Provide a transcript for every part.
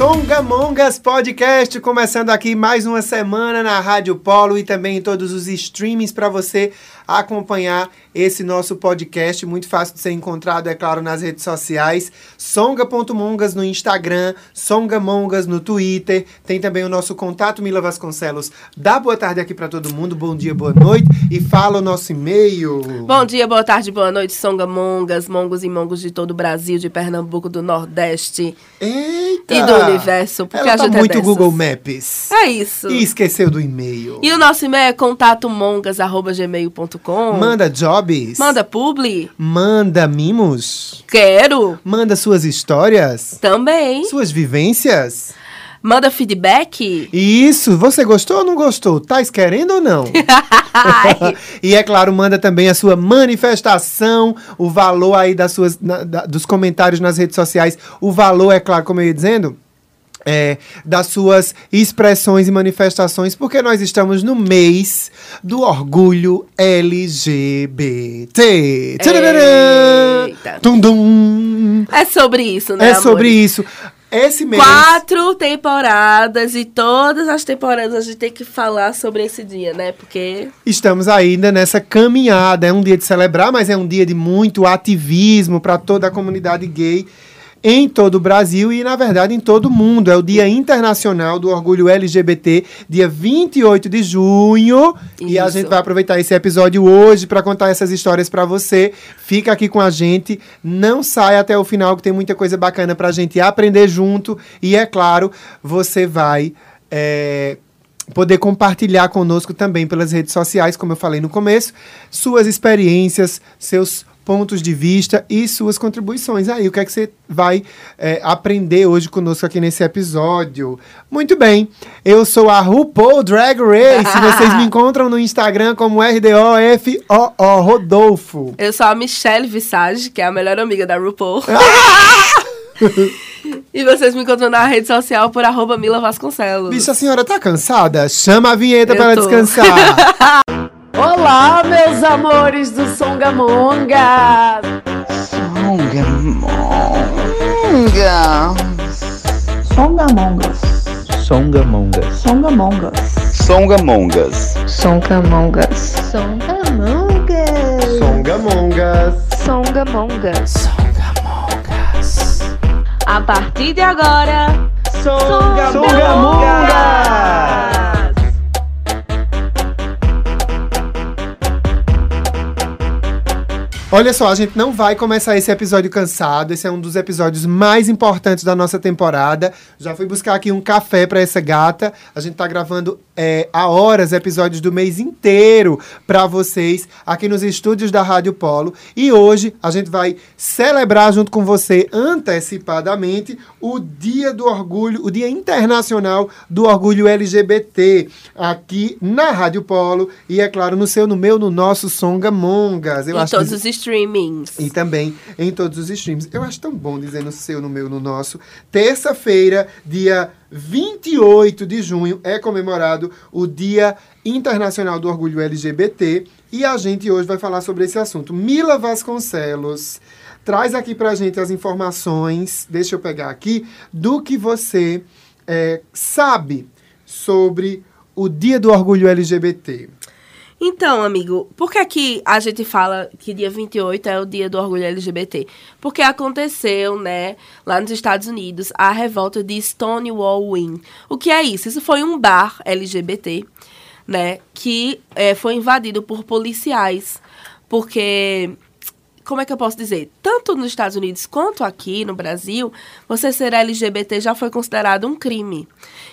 Songamongas Podcast, começando aqui mais uma semana na Rádio Polo e também em todos os streamings para você acompanhar esse nosso podcast, muito fácil de ser encontrado, é claro, nas redes sociais, songa.mongas no Instagram, songamongas no Twitter, tem também o nosso contato Mila Vasconcelos. Dá boa tarde aqui para todo mundo, bom dia, boa noite e fala o nosso e-mail. Bom dia, boa tarde, boa noite, songamongas, mongos e mongos de todo o Brasil, de Pernambuco, do Nordeste Eita! e do universo, porque Ela a tá gente muito é. Google Maps. É isso. E esqueceu do e-mail. E o nosso e-mail é contatomongas.gmail.com Manda jobs. Manda publi. Manda mimos. Quero. Manda suas histórias. Também. Suas vivências. Manda feedback. Isso, você gostou ou não gostou? Tá querendo ou não? E é claro, manda também a sua manifestação, o valor aí das suas, na- da- dos comentários nas redes sociais. O valor, é claro, como eu ia dizendo, é, das suas expressões e manifestações, porque nós estamos no mês do orgulho LGBT. Eita. Tum, dum. É sobre isso, né, É sobre amores? isso. Esse mês. Quatro temporadas e todas as temporadas a gente tem que falar sobre esse dia, né? Porque Estamos ainda nessa caminhada. É um dia de celebrar, mas é um dia de muito ativismo para toda a comunidade gay em todo o Brasil e, na verdade, em todo o mundo. É o Dia Internacional do Orgulho LGBT, dia 28 de junho. E a Isso. gente vai aproveitar esse episódio hoje para contar essas histórias para você. Fica aqui com a gente, não saia até o final, que tem muita coisa bacana para a gente aprender junto. E, é claro, você vai. é, poder compartilhar conosco também pelas redes sociais, como eu falei no começo, suas experiências, seus pontos de vista e suas contribuições. Aí, o que é que você vai é, aprender hoje conosco aqui nesse episódio? Muito bem, eu sou a RuPaul Drag Race. Vocês me encontram no Instagram como RDOFOO Rodolfo. eu sou a Michelle Visage, que é a melhor amiga da RuPaul. e vocês me encontram na rede social por arroba Mila Vasconcelos. Bicha, a senhora tá cansada? Chama a vinheta Eu para tô. descansar. Olá, meus amores do Songamonga! Songamongas. Songamongas. Songamongas. Songamongas. Songamongas. Songamongas. Songamongas. A partir de agora, Olha só, a gente não vai começar esse episódio cansado. Esse é um dos episódios mais importantes da nossa temporada. Já fui buscar aqui um café para essa gata. A gente tá gravando é, há horas episódios do mês inteiro para vocês aqui nos estúdios da Rádio Polo. E hoje a gente vai celebrar junto com você antecipadamente o Dia do Orgulho, o Dia Internacional do Orgulho LGBT aqui na Rádio Polo e é claro no seu, no meu, no nosso Songamongas. Eu em acho todos que- os streamings. e também em todos os streams. Eu acho tão bom dizer no seu, no meu, no nosso. Terça-feira, dia 28 de junho, é comemorado o Dia Internacional do Orgulho LGBT. E a gente hoje vai falar sobre esse assunto. Mila Vasconcelos traz aqui pra gente as informações, deixa eu pegar aqui, do que você eh, sabe sobre o Dia do Orgulho LGBT. Então, amigo, por que que a gente fala que dia 28 é o dia do orgulho LGBT? Porque aconteceu, né, lá nos Estados Unidos, a revolta de Stonewall Inn. O que é isso? Isso foi um bar LGBT, né, que eh, foi invadido por policiais, porque como é que eu posso dizer? Tanto nos Estados Unidos quanto aqui no Brasil, você ser LGBT já foi considerado um crime.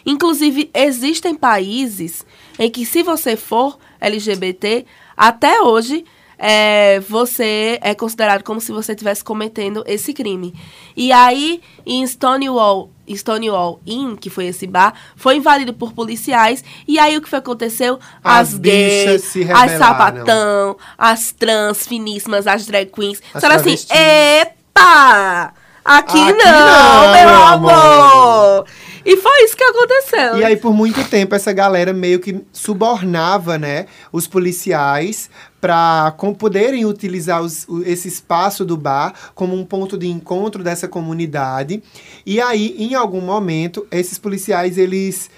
Inclusive, existem países em que, se você for LGBT, até hoje é, você é considerado como se você estivesse cometendo esse crime. E aí, em Stonewall, Stonewall Inn, que foi esse bar, foi invadido por policiais. E aí, o que foi aconteceu? As As, gays, se as sapatão, as trans finíssimas, as drag queens. As Disseram assim, epa! Aqui, Aqui não, não, meu meu amor. amor. E foi isso que aconteceu. E aí, por muito tempo, essa galera meio que subornava, né, os policiais para poderem utilizar os- esse espaço do bar como um ponto de encontro dessa comunidade. E aí, em algum momento, esses policiais, eles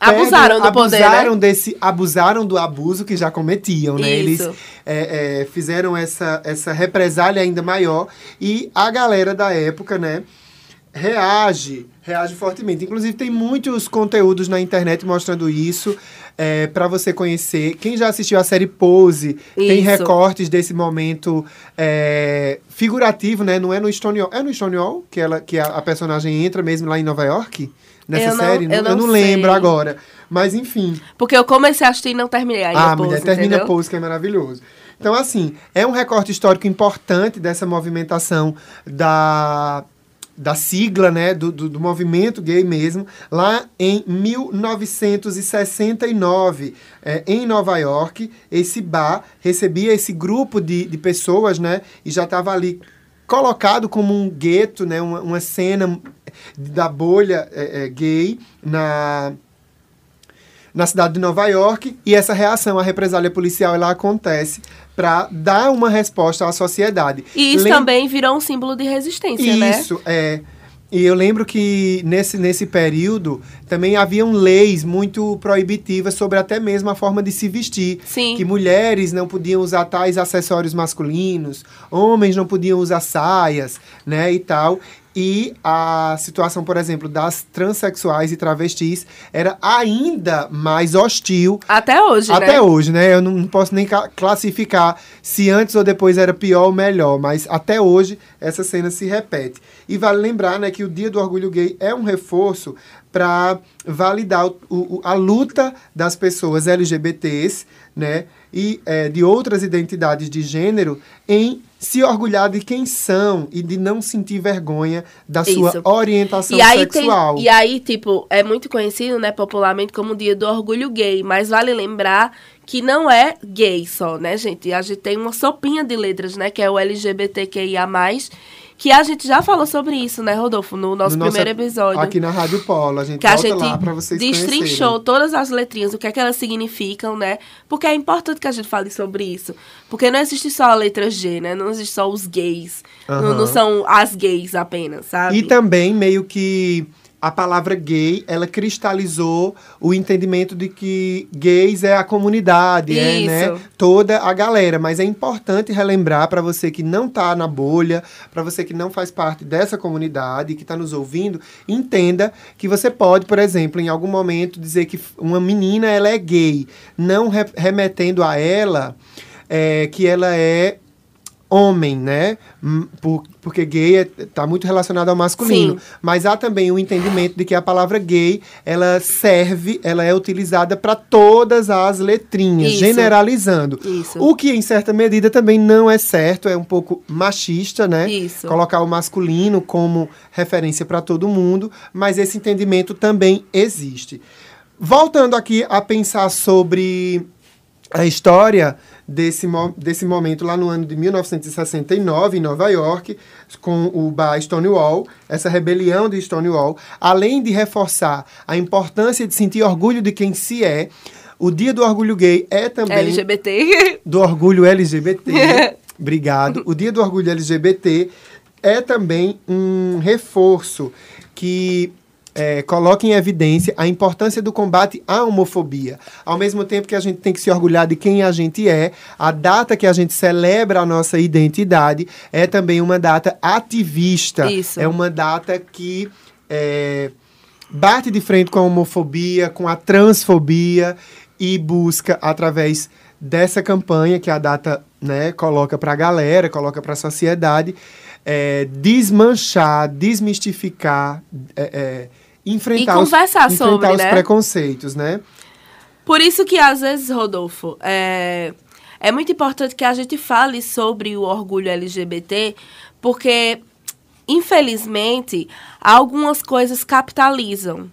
pegam- Abusaram do poder, né? abusaram desse abusaram do abuso que já cometiam, né? Eles Isso. é, é, fizeram essa, essa represália ainda maior e a galera da época, né? Reage, reage fortemente. Inclusive, tem muitos conteúdos na internet mostrando isso é, para você conhecer. Quem já assistiu a série Pose, tem Isso. recortes desse momento é, figurativo, né? Não é no Stonewall. É no Stonewall que, ela, que a, a personagem entra mesmo lá em Nova York? Nessa Eu não- série? eu não lembro agora. Mas, enfim. Porque eu comecei a assistir e não terminei ainda. Ah, Pose, mulher, termina entendeu? Pose, que é maravilhoso. Então, assim, é um recorte histórico importante dessa movimentação da, da sigla, né, do, do, do movimento gay mesmo, lá em 1969, é, em Nova York, esse bar recebia esse grupo de, de pessoas, né, e já estava ali colocado como um gueto, né, uma, uma cena da bolha é, é, gay na na cidade de Nova York e essa reação à represália policial ela acontece para dar uma resposta à sociedade. E isso Lem- também virou um símbolo de resistência, né? Isso, é. E eu lembro que nesse, nesse período também haviam leis muito proibitivas sobre até mesmo a forma de se vestir. Sim. Que mulheres não podiam usar tais acessórios masculinos, homens não podiam usar saias, né, e tal. E a situação, por exemplo, das transexuais e travestis era ainda mais hostil Até hoje, até né? hoje, né? Eu não posso nem ca- classificar se antes ou depois era pior ou melhor, mas até hoje essa cena se repete. E vale lembrar, né, que o Dia do Orgulho Gay é um reforço para validar o- o- a luta das pessoas LGBTs, né, e eh, de outras identidades de gênero em se orgulhar de quem são e de não sentir vergonha da sua Isso. orientação E aí, tem, sexual. e aí, tipo, é muito conhecido, né, popularmente como o dia do orgulho gay. Mas vale lembrar que não é gay só, né, gente? A gente tem uma sopinha de letras, né, que é o LGBTQIA+, que a gente já falou sobre isso, né, Rodolfo, no nosso No nosso- primeiro episódio. Aqui na Rádio Polo, a gente que a gente lá vocês destrinchou conhecerem. todas as letrinhas, o que é que elas significam, né? Porque é importante que a gente fale sobre isso. Porque não existe só a letra G, né? Não existe só os gays. Não, Aham. não são as gays apenas, sabe? E também meio que a palavra gay, ela cristalizou o entendimento de que gays é a comunidade, é, né, toda a galera, mas é importante relembrar para você que não tá na bolha, para você que não faz parte dessa comunidade, que está nos ouvindo, entenda que você pode, por exemplo, em algum momento dizer que uma menina ela é gay, não re- remetendo a ela é, que ela é homem, né? Por- porque gay está muito relacionado ao masculino. Sim. Mas há também o entendimento de que a palavra gay, ela serve, ela é utilizada para todas as letrinhas, Isso. generalizando. Isso. O que, em certa medida, também não é certo, é um pouco machista, né? Isso. Colocar o masculino como referência para todo mundo, mas esse entendimento também existe. Voltando aqui a pensar sobre a história desse, desse momento lá no ano de 1969, em Nova York, com o bar Stonewall, essa rebelião de Stonewall, além de reforçar a importância de sentir orgulho de quem se é, o Dia do Orgulho Gay é também LGBT. do orgulho LGBT. Obrigado. O Dia do Orgulho LGBT é também um reforço que é, coloca em evidência a importância do combate à homofobia. Ao mesmo tempo que a gente tem que se orgulhar de quem a gente é, a data que a gente celebra a nossa identidade é também uma data ativista. Isso. É uma data que é, bate de frente com a homofobia, com a transfobia e busca através dessa campanha que a data né, coloca para a galera, coloca para a sociedade, é, desmanchar, desmistificar, é, é, enfrentar, os, enfrentar sobre, os né? preconceitos, né? Por isso que, às vezes, Rodolfo, é, é muito importante que a gente fale sobre o orgulho LGBT, porque, infelizmente, algumas coisas capitalizam.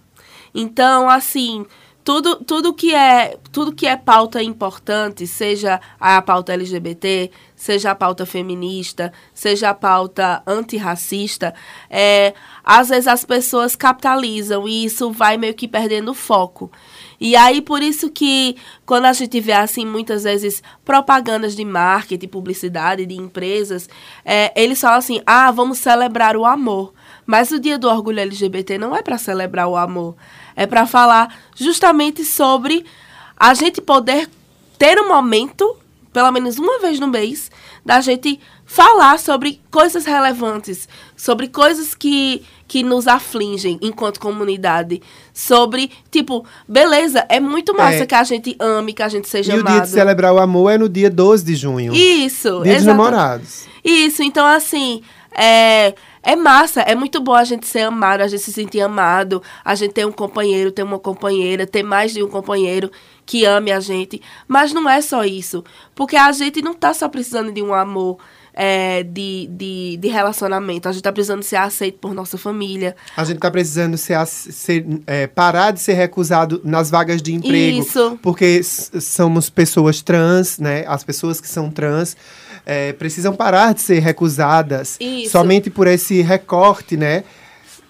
Então, assim, tudo, tudo que é tudo que é pauta importante, seja a pauta LGBT, seja a pauta feminista, seja a pauta antirracista, é, às vezes as pessoas capitalizam e isso vai meio que perdendo foco. E aí, por isso que quando a gente vê, assim, muitas vezes propagandas de marketing, publicidade de empresas, é, eles falam assim, ah, vamos celebrar o amor. Mas o dia do orgulho LGBT não é para celebrar o amor. É para falar justamente sobre a gente poder ter um momento, pelo menos uma vez no mês, da gente falar sobre coisas relevantes, sobre coisas que, que nos afligem enquanto comunidade, sobre, tipo, beleza, é muito massa É. que a gente ame, que a gente seja E o amado. dia de celebrar o amor é no dia 12 de junho. Isso, Dia dos exata- namorados. Isso, então assim, é, é massa, é muito bom a gente ser amado, a gente se sentir amado, a gente ter um companheiro, ter uma companheira, ter mais de um companheiro que ame a gente. Mas não é só isso, porque a gente não tá só precisando de um amor. é, de, de, de relacionamento, a gente tá precisando ser aceito por nossa família. A gente tá precisando ser, ser, é, parar de ser recusado nas vagas de emprego. Isso. Porque somos pessoas trans, né? As pessoas que são trans é, precisam parar de ser recusadas Isso. somente por esse recorte, né?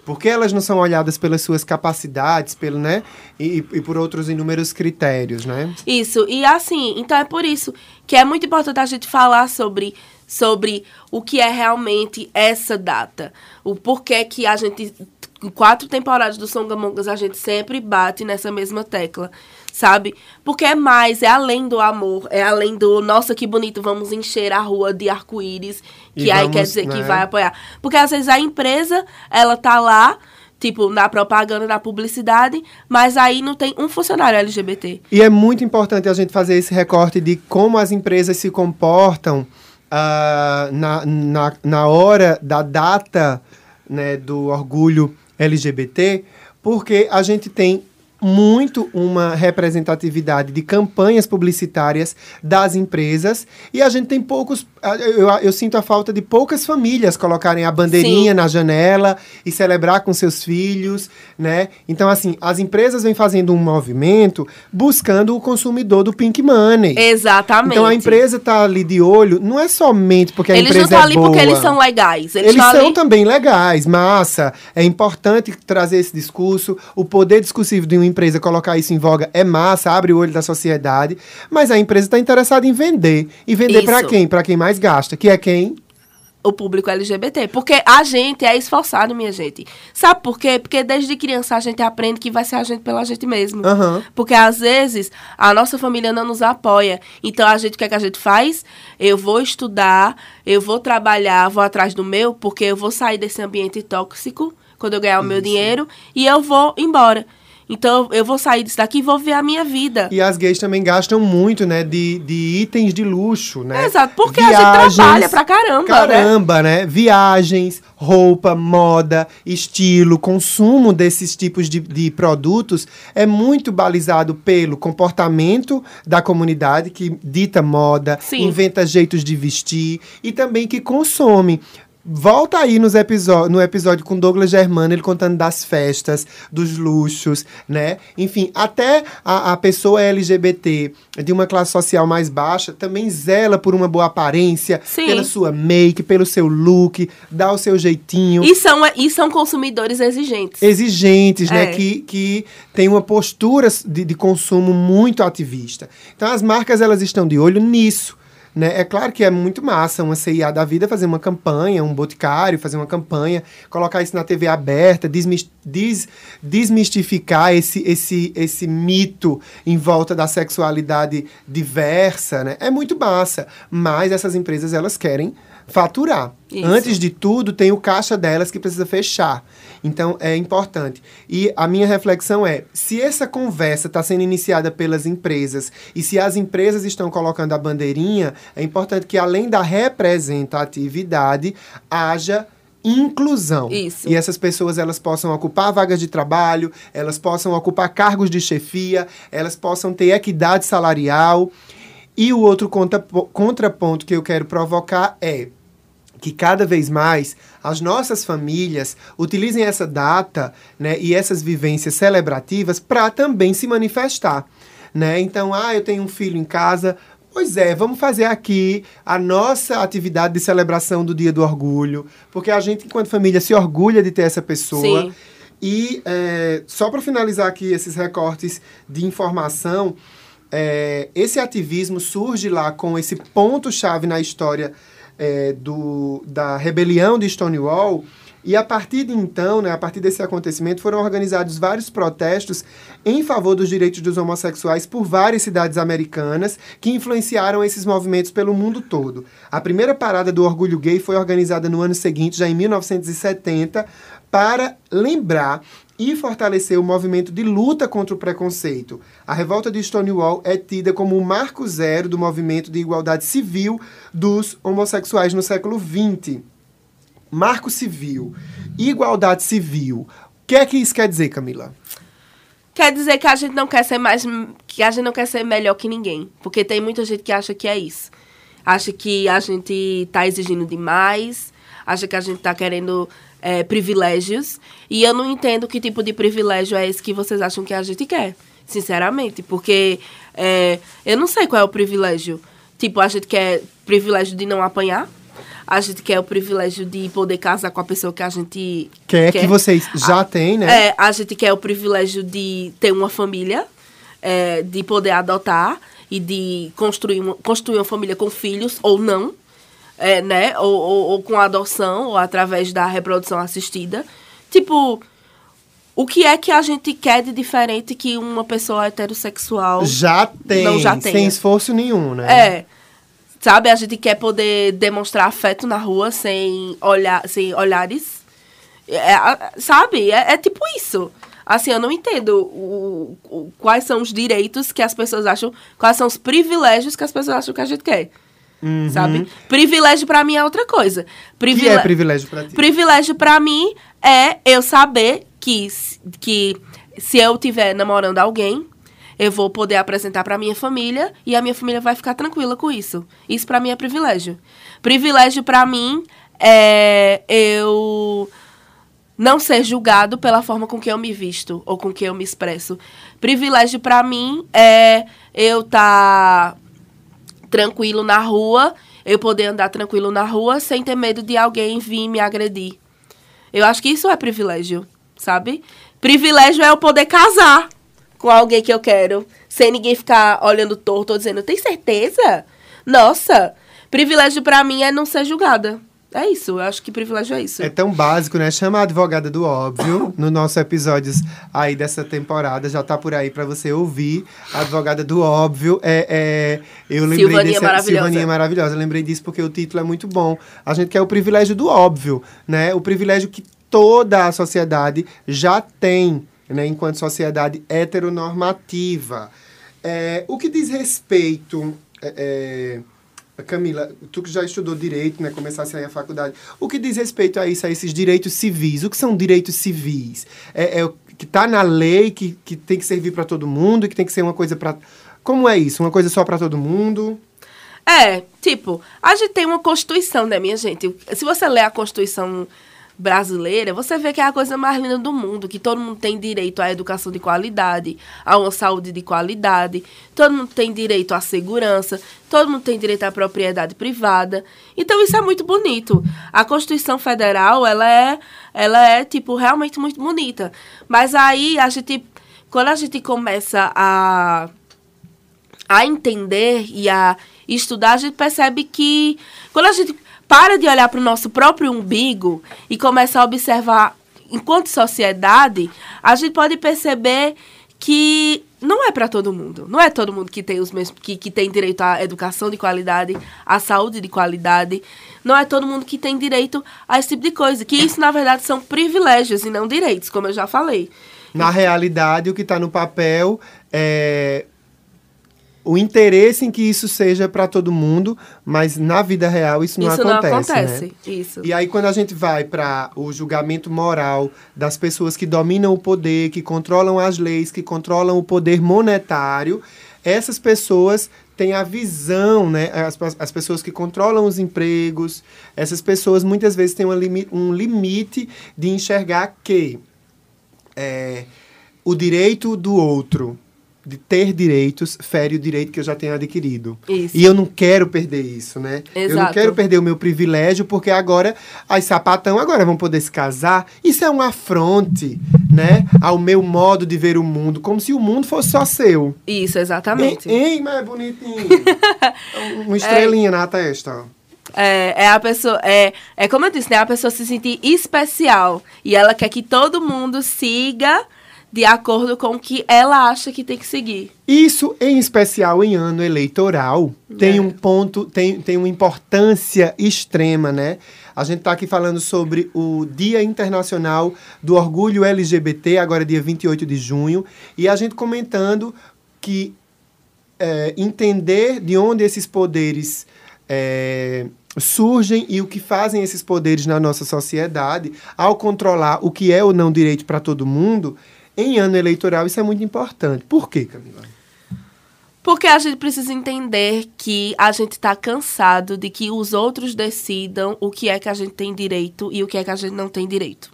Porque elas não são olhadas pelas suas capacidades, pelo, né? E, e por outros inúmeros critérios, né? Isso, e assim, então é por isso que é muito importante a gente falar sobre, sobre o que é realmente essa data. O porquê que a gente, em quatro temporadas do Songamongas, a gente sempre bate nessa mesma tecla, sabe? Porque é mais, é além do amor, é além do, nossa, que bonito, vamos encher a rua de arco-íris, que E aí vamos, quer dizer que né? vai apoiar. Porque às vezes a empresa, ela tá lá, tipo, na propaganda, na publicidade, mas aí não tem um funcionário LGBT. E é muito importante a gente fazer esse recorte de como as empresas se comportam ah, na, na, na hora da data né, do orgulho LGBT, porque a gente tem muito uma representatividade de campanhas publicitárias das empresas e a gente tem poucos. Eu, eu sinto a falta de poucas famílias colocarem a bandeirinha Sim. na janela e celebrar com seus filhos, né? Então, assim, as empresas vêm fazendo um movimento buscando o consumidor do Pink Money. Exatamente. Então a empresa tá ali de olho, não é somente porque a Eles não empresa estão é ali boa. porque eles são legais. Eles, Eles estão são ali... também legais, massa. É importante trazer esse discurso. O poder discursivo de uma empresa colocar isso em voga é massa, abre o olho da sociedade. Mas a empresa está interessada em vender. E vender para Isso. quem? Para quem mais gasta, que é quem? o público LGBT. Porque a gente é esforçado, minha gente. Sabe por quê? Porque desde criança a gente aprende que vai ser a gente pela gente mesmo. Aham. Porque às vezes a nossa família não nos apoia. Então a gente, o que, é que a gente faz? Eu vou estudar, eu vou trabalhar, vou atrás do meu, porque eu vou sair desse ambiente tóxico quando eu ganhar o meu dinheiro e eu vou embora. Então eu vou sair disso daqui e vou ver a minha vida. E as gays também gastam muito, né? De, de itens de luxo, né? Exato, porque a gente trabalha pra caramba, né? Caramba, né? Viagens, roupa, moda, estilo, consumo desses tipos de, de produtos é muito balizado pelo comportamento da comunidade que dita moda, Sim. inventa jeitos de vestir e também que consome. Volta aí nos no episódio com Douglas Germano, ele contando das festas, dos luxos, né? Enfim, até a, a pessoa LGBT de uma classe social mais baixa também zela por uma boa aparência, Sim. pela sua make, pelo seu look, dá o seu jeitinho. E são, e são consumidores exigentes. Exigentes, né? É. Que, que tem uma postura de, de consumo muito ativista. Então, as marcas, elas estão de olho nisso. Né? É claro que é muito massa uma CIA da vida fazer uma campanha, um boticário fazer uma campanha, colocar isso na TV aberta, desmis- des- desmistificar esse, esse, esse mito em volta da sexualidade diversa, né? É muito massa, mas essas empresas elas querem faturar. Isso. Antes de tudo, tem o caixa delas que precisa fechar. Então, é importante. E a minha reflexão é: se essa conversa está sendo iniciada pelas empresas e se as empresas estão colocando a bandeirinha, é importante que, além da representatividade, haja inclusão. Isso. E essas pessoas elas possam ocupar vagas de trabalho, elas possam ocupar cargos de chefia, elas possam ter equidade salarial. E o outro contra- contraponto que eu quero provocar é que cada vez mais as nossas famílias utilizem essa data né, e essas vivências celebrativas para também se manifestar. Né? Então, ah, eu tenho um filho em casa. Pois é, vamos fazer aqui a nossa atividade de celebração do Dia do Orgulho, porque a gente, enquanto família, se orgulha de ter essa pessoa. Sim. E é, só para finalizar aqui esses recortes de informação, é, esse ativismo surge lá com esse ponto-chave na história é, do, da rebelião de Stonewall. E a partir de então, né, a partir desse acontecimento, foram organizados vários protestos em favor dos direitos dos homossexuais por várias cidades americanas que influenciaram esses movimentos pelo mundo todo. A primeira parada do orgulho gay foi organizada no ano seguinte, já em 1970, para lembrar e fortalecer o movimento de luta contra o preconceito. A revolta de Stonewall é tida como o marco zero do movimento de igualdade civil dos homossexuais no século XX. Marco civil, igualdade civil. O que é que isso quer dizer, Camila? Quer dizer que a gente não quer ser mais. que a gente não quer ser melhor que ninguém. Porque tem muita gente que acha que é isso. Acha que a gente tá exigindo demais, acha que a gente tá querendo é, privilégios. E eu não entendo que tipo de privilégio é esse que vocês acham que a gente quer. Sinceramente. Porque é, eu não sei qual é o privilégio. Tipo, a gente quer privilégio de não apanhar. A gente quer o privilégio de poder casar com a pessoa que a gente Quer que vocês já têm, né? é, a gente quer o privilégio de ter uma família, é, de poder adotar e de construir uma, construir uma família com filhos ou não, é, né? Ou, ou, ou com adoção, ou através da reprodução assistida. Tipo, o que é que a gente quer de diferente que uma pessoa heterossexual Já tem, não já sem tenha? esforço nenhum, né? É. Sabe, a gente quer poder demonstrar afeto na rua sem, olhar, sem olhares. É, a- sabe? É, é tipo isso. Assim, eu não entendo o, o- quais são os direitos que as pessoas acham, quais são os privilégios que as pessoas acham que a gente quer. Sabe? Privilégio pra mim é outra coisa. O que Privile- é privilégio pra ti? Privilégio pra mim é eu saber que, que se eu estiver namorando alguém, eu vou poder apresentar pra minha família e a minha família vai ficar tranquila com isso. Isso pra mim é privilégio. Privilégio pra mim é eu não ser julgado pela forma com que eu me visto ou com que eu me expresso. Privilégio pra mim é eu estar tranquilo na rua, eu poder andar tranquilo na rua sem ter medo de alguém vir me agredir. Eu acho que isso é privilégio, sabe? Privilégio é eu poder casar com alguém que eu quero, sem ninguém ficar olhando torto ou dizendo, tem certeza? Nossa, privilégio pra mim é não ser julgada. É isso, eu acho que privilégio é isso. É tão básico, né? Chama a advogada do óbvio no nosso episódios aí dessa temporada. Já tá por aí pra você ouvir. A advogada do óbvio é. é eu lembrei Silvaninha desse. maravilhosa. Silvaninha maravilhosa. Eu lembrei disso porque o título é muito bom. A gente quer o privilégio do óbvio, né? O privilégio que toda a sociedade já tem, né? Enquanto sociedade heteronormativa. É, o que diz respeito. é, é, Camila, tu que já estudou direito, né, começasse aí a faculdade, o que diz respeito a isso, a esses direitos civis? O que são direitos civis? É, é que está na lei, que, que tem que servir para todo mundo, que tem que ser uma coisa para... Como é isso? Uma coisa só para todo mundo? É, tipo, a gente tem uma Constituição, né, minha gente? Se você ler a Constituição brasileira, você vê que é a coisa mais linda do mundo, que todo mundo tem direito à educação de qualidade, a uma saúde de qualidade, todo mundo tem direito à segurança, todo mundo tem direito à propriedade privada. Então isso é muito bonito. A Constituição Federal, ela é, ela é tipo realmente muito bonita. Mas aí a gente quando a gente começa a a entender e a estudar, a gente percebe que quando a gente para de olhar para o nosso próprio umbigo e começa a observar enquanto sociedade, a gente pode perceber que não é para todo mundo. Não é todo mundo que tem os mesmos que, que tem direito à educação de qualidade, à saúde de qualidade. Não é todo mundo que tem direito a esse tipo de coisa. Que isso, na verdade, são privilégios e não direitos, como eu já falei. Na realidade, o que está no papel é o interesse em que isso seja para todo mundo, mas na vida real isso não isso acontece. não acontece. Né? Isso. E aí, quando a gente vai para o julgamento moral das pessoas que dominam o poder, que controlam as leis, que controlam o poder monetário, essas pessoas tem a visão, né? As, as pessoas que controlam os empregos, essas pessoas muitas vezes têm limi um limite de enxergar que é, o direito do outro de ter direitos fere o direito que eu já tenho adquirido. Isso. E eu não quero perder isso, né? Eu não Exato. quero perder o meu privilégio, porque agora as sapatão agora vão poder se casar. Isso é um afronte, né? Ao meu modo de ver o mundo, como se o mundo fosse só seu. Isso, exatamente. Ei, ei, mas é bonitinho. Uma estrelinha na testa. É, é a pessoa. É, é como eu disse, né? A pessoa se sentir especial. E ela quer que todo mundo siga de acordo com o que ela acha que tem que seguir. Isso, em especial em ano eleitoral, tem um ponto, tem, tem uma importância extrema, né? A gente está aqui falando sobre o Dia Internacional do Orgulho LGBT, agora dia 28 de junho, e a gente comentando que é, entender de onde esses poderes é, surgem e o que fazem esses poderes na nossa sociedade, ao controlar o que é ou não direito para todo mundo, em ano eleitoral isso é muito importante. Por quê, Camila? Porque a gente precisa entender que a gente está cansado de que os outros decidam o que é que a gente tem direito e o que é que a gente não tem direito.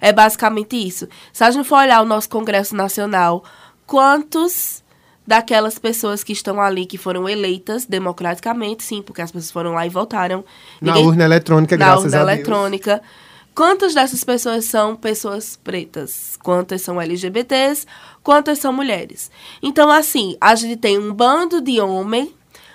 É basicamente isso. Se a gente for olhar o nosso Congresso Nacional, quantos daquelas pessoas que estão ali, que foram eleitas democraticamente, sim, porque as pessoas foram lá e votaram. Na Ninguém- urna eletrônica, na graças urna a Deus. eletrônica. Quantas dessas pessoas são pessoas pretas? Quantas são LGBTs? Quantas são mulheres? Então, assim, a gente tem um bando de homem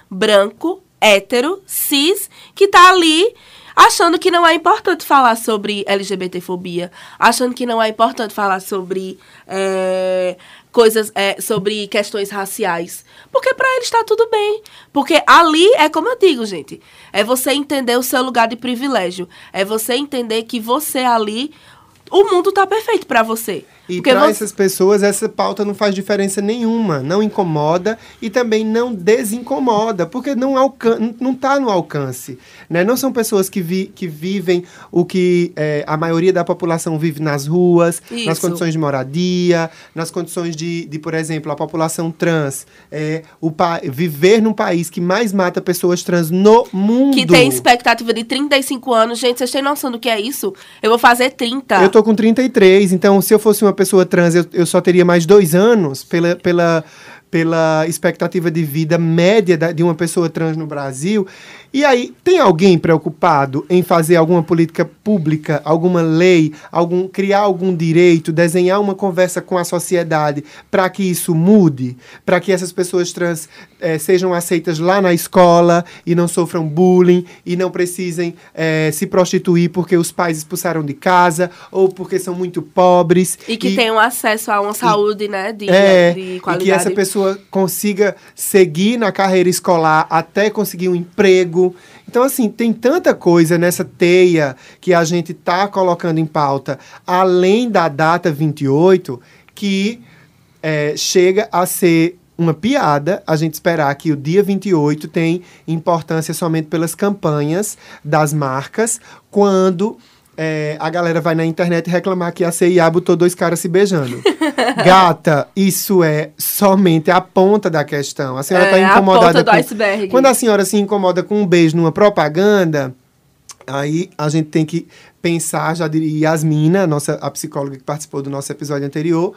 branco, hétero, cis, que tá ali achando que não é importante falar sobre LGBTfobia, achando que não é importante falar sobre é, coisas, é, sobre questões raciais. Porque pra eles tá tudo bem. Porque ali é como eu digo, gente, é você entender o seu lugar de privilégio, é você entender que você ali o mundo tá perfeito pra você. E para você- essas pessoas, essa pauta não faz diferença nenhuma. Não incomoda e também não desincomoda, porque não, alcan não está no alcance. Né? Não são pessoas que, vi que vivem o que eh, a maioria da população vive nas ruas, nas Isso. condições de moradia, nas condições de, de por exemplo, a população trans. É, o viver num país que mais mata pessoas trans no mundo. que tem expectativa de 35 anos. Gente, vocês têm noção do que é isso? Eu vou fazer 30. Eu tô com 33, então se eu fosse uma pessoa trans, eu, eu só teria mais dois anos pela, pela, pela expectativa de vida média da- de uma pessoa trans no Brasil. E aí, tem alguém preocupado em fazer alguma política pública, alguma lei, algum criar algum direito, desenhar uma conversa com a sociedade para que isso mude, para que essas pessoas trans eh, sejam aceitas lá na escola e não sofram bullying e não precisem eh, se prostituir porque os pais expulsaram de casa ou porque são muito pobres E que tenham acesso a uma saúde, né? De, é, de e qualidade. que essa pessoa consiga seguir na carreira escolar até conseguir um emprego. Então, assim, tem tanta coisa nessa teia que a gente está colocando em pauta, além da data 28, que é, chega a ser uma piada a gente esperar que o dia 28 tem importância somente pelas campanhas das marcas, quando é, a galera vai na internet reclamar que a CIA botou dois caras se beijando. Gata, isso é somente a ponta da questão. A senhora É, está a incomodada ponta do com... iceberg. Quando a senhora se incomoda com um beijo numa propaganda, aí a gente tem que pensar, já diria Yasmina, a, nossa, a psicóloga que participou do nosso episódio anterior,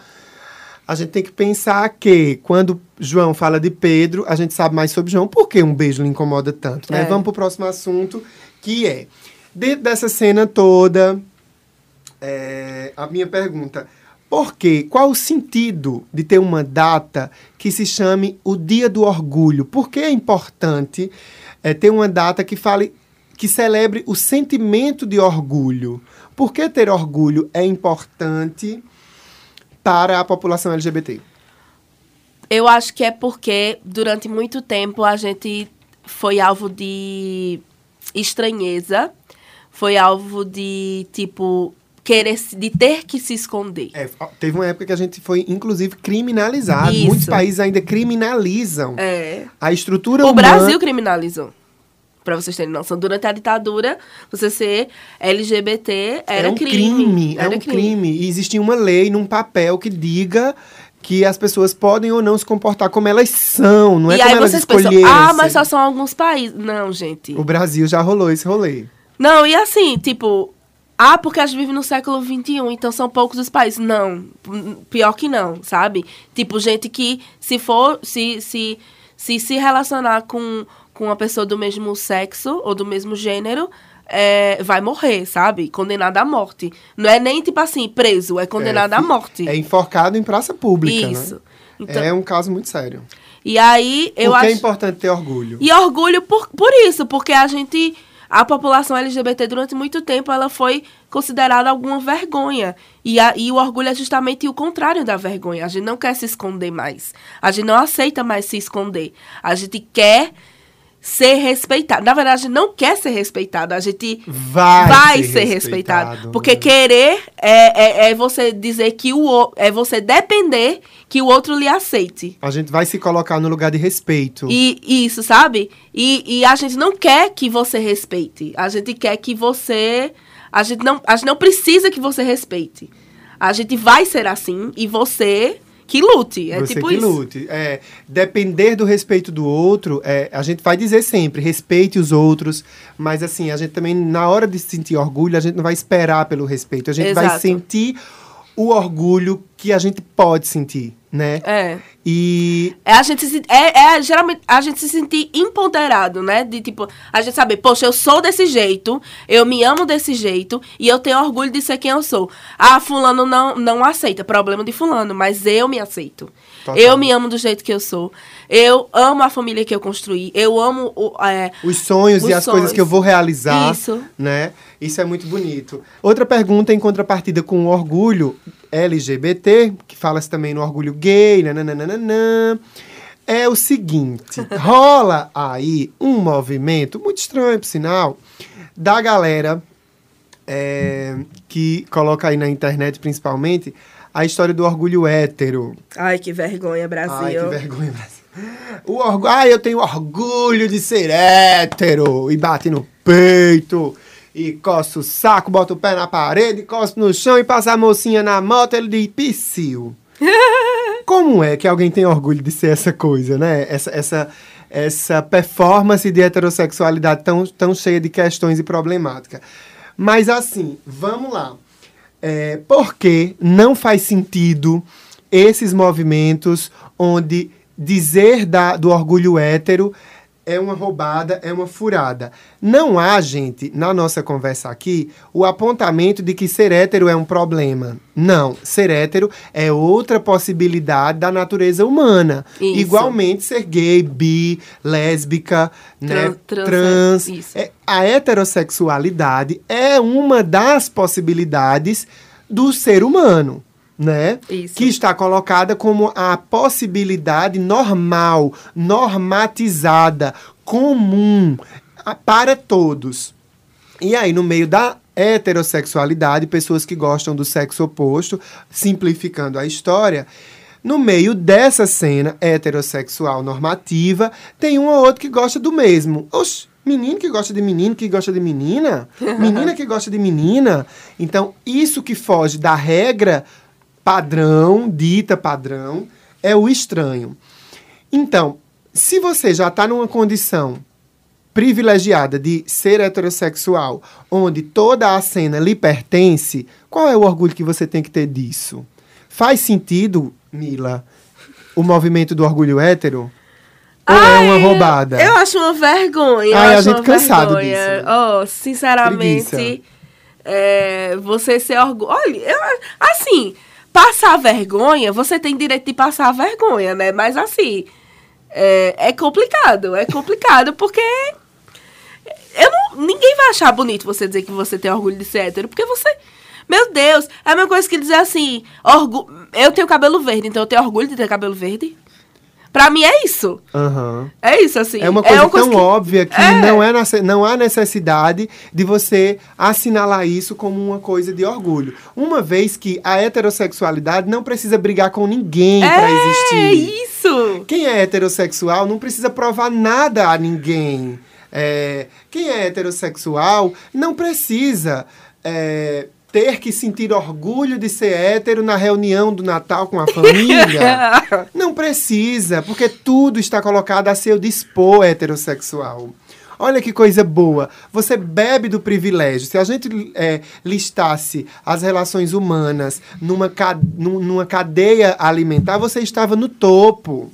a gente tem que pensar que quando João fala de Pedro, a gente sabe mais sobre João, por que um beijo lhe incomoda tanto, né? É. Vamos pro próximo assunto, que é, dentro dessa cena toda, é, a minha pergunta, por quê? Qual o sentido de ter uma data que se chame o Dia do Orgulho? Por que é importante é, ter uma data que fale, que celebre o sentimento de orgulho? Por que ter orgulho é importante para a população LGBT? Eu acho que é porque durante muito tempo a gente foi alvo de estranheza, foi alvo de tipo querer de ter que se esconder. É, teve uma época que a gente foi, inclusive, criminalizado. Isso. Muitos países ainda criminalizam. É. A estrutura O humana... Brasil criminalizou. Pra vocês terem noção, durante a ditadura, você ser LGBT era é um crime, é Era um crime. E existia uma lei num papel que diga que as pessoas podem ou não se comportar como elas são, não é e como aí elas escolheram. ah, mas só são alguns países. Não, gente. O Brasil já rolou esse rolê. Não, e assim, tipo, ah, porque a gente vive no século XXI, então são poucos os países. Não, pior que não, sabe? Tipo, gente que se for, se se, se, se relacionar com, com uma pessoa do mesmo sexo ou do mesmo gênero, é, vai morrer, sabe? Condenado à morte. Não é nem, tipo assim, preso, é condenado É, à morte. É enforcado em praça pública, Isso. né? Então, É um caso muito sério. E aí, eu Porque acho... é importante ter orgulho. E orgulho por, por isso, porque a gente. A população LGBT durante muito tempo ela foi considerada alguma vergonha. E, a, e o orgulho é justamente o contrário da vergonha. A gente não quer se esconder mais. A gente não aceita mais se esconder. A gente quer ser respeitado. Na verdade, a gente não quer ser respeitado. A gente Vai, ser, respeitado. Porque querer é, é, é você dizer que o o- é você depender que o outro lhe aceite. A gente vai se colocar no lugar de respeito. E isso, sabe? E, e a gente não quer que você respeite. A gente quer que você. A gente, não, a gente não precisa que você respeite. A gente vai ser assim e você que lute. É Você tipo que isso. lute. É, depender do respeito do outro, é, a gente vai dizer sempre, respeite os outros, mas assim, a gente também, na hora de sentir orgulho, a gente não vai esperar pelo respeito, a gente vai Exato. sentir o orgulho que a gente pode sentir, né? É. E É a gente se, é, é geralmente a gente se sentir empoderado, né? De tipo, a gente saber, poxa, eu sou desse jeito, eu me amo desse jeito e eu tenho orgulho de ser quem eu sou. Ah, fulano não não aceita, problema de fulano, mas eu me aceito. Total. Eu me amo do jeito que eu sou. Eu amo a família que eu construí. Eu amo o, é, os sonhos Os e as coisas sonhos. que eu vou realizar, Isso. né? Isso é muito bonito. Outra pergunta em contrapartida com o orgulho LGBT, que fala-se também no orgulho gay, nananana, é o seguinte: rola aí um movimento muito estranho, por sinal, da galera é, que coloca aí na internet, principalmente, a história do orgulho hétero. Ai, que vergonha, Brasil. Ai, que vergonha, Brasil. O orgulho, ai, eu tenho orgulho de ser hétero. E bate no peito. E coça o saco, bota o pé na parede, coça no chão e passa a mocinha na moto, ele diz psiu. Como é que alguém tem orgulho de ser essa coisa, né? Essa, essa, essa performance de heterossexualidade tão, tão cheia de questões e problemática. Mas assim, vamos lá. É, por que não faz sentido esses movimentos onde dizer da, do orgulho hétero é uma roubada, é uma furada. Não há, gente, na nossa conversa aqui, o apontamento de que ser hétero é um problema. Não, ser hétero é outra possibilidade da natureza humana. Isso. Igualmente ser gay, bi, lésbica, né, Tran- trans, trans. é, isso. É, a heterossexualidade é uma das possibilidades do ser humano, né? Isso. Que está colocada como a possibilidade normal, normatizada, comum para todos. E aí, no meio da heterossexualidade, pessoas que gostam do sexo oposto, simplificando a história, no meio dessa cena heterossexual normativa, tem um ou outro que gosta do mesmo. Oxe, menino que gosta de menino, que gosta de menina, menina que gosta de menina. Então, isso que foge da regra padrão, dita padrão, é o estranho. Então, se você já está numa condição privilegiada de ser heterossexual, onde toda a cena lhe pertence, qual é o orgulho que você tem que ter disso? Faz sentido, Mila, o movimento do orgulho hétero? Ou é uma roubada? Eu acho uma vergonha. Ai, a gente cansado vergonha. disso. Oh, sinceramente, é, você ser orgulho. Olha, eu, assim, passar vergonha, você tem direito de passar vergonha, né? Mas assim, é, é complicado. É complicado porque. Eu não, ninguém vai achar bonito você dizer que você tem orgulho de ser hétero, porque você. Meu Deus, é a mesma coisa que dizer assim, orgu, eu tenho cabelo verde, então eu tenho orgulho de ter cabelo verde. Pra mim é isso. Aham. É isso, assim. É uma coisa tão que- óbvia que É. não, é não há necessidade de você assinalar isso como uma coisa de orgulho. Uma vez que a heterossexualidade não precisa brigar com ninguém É existir. isso. Quem é heterossexual não precisa provar nada a ninguém. É, quem é heterossexual não precisa é, ter que sentir orgulho de ser hétero na reunião do Natal com a família. Não precisa, porque tudo está colocado a seu dispor heterossexual. Olha que coisa boa. Você bebe do privilégio. Se a gente é, listasse as relações humanas numa, numa cadeia alimentar, você estava no topo.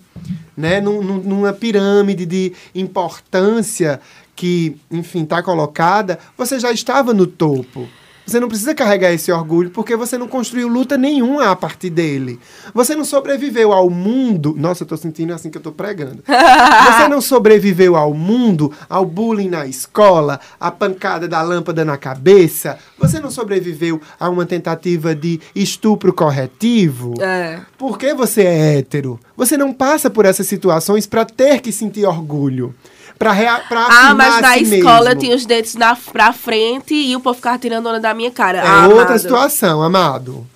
Né? Num- num- numa pirâmide de importância que, enfim, está colocada, você já estava no topo. Você não precisa carregar esse orgulho porque você não construiu luta nenhuma a partir dele. Você não sobreviveu ao mundo. Nossa, eu tô sentindo assim que eu tô pregando. Você não sobreviveu ao mundo, ao bullying na escola, à pancada da lâmpada na cabeça. Você não sobreviveu a uma tentativa de estupro corretivo. É. Porque você é hétero. Você não passa por essas situações pra ter que sentir orgulho. Pra, rea- pra Ah, mas na si escola eu mesmo. tinha os dentes na, pra frente e o povo ficava tirando onda da minha cara. É Ah, outra amado. situação, amado.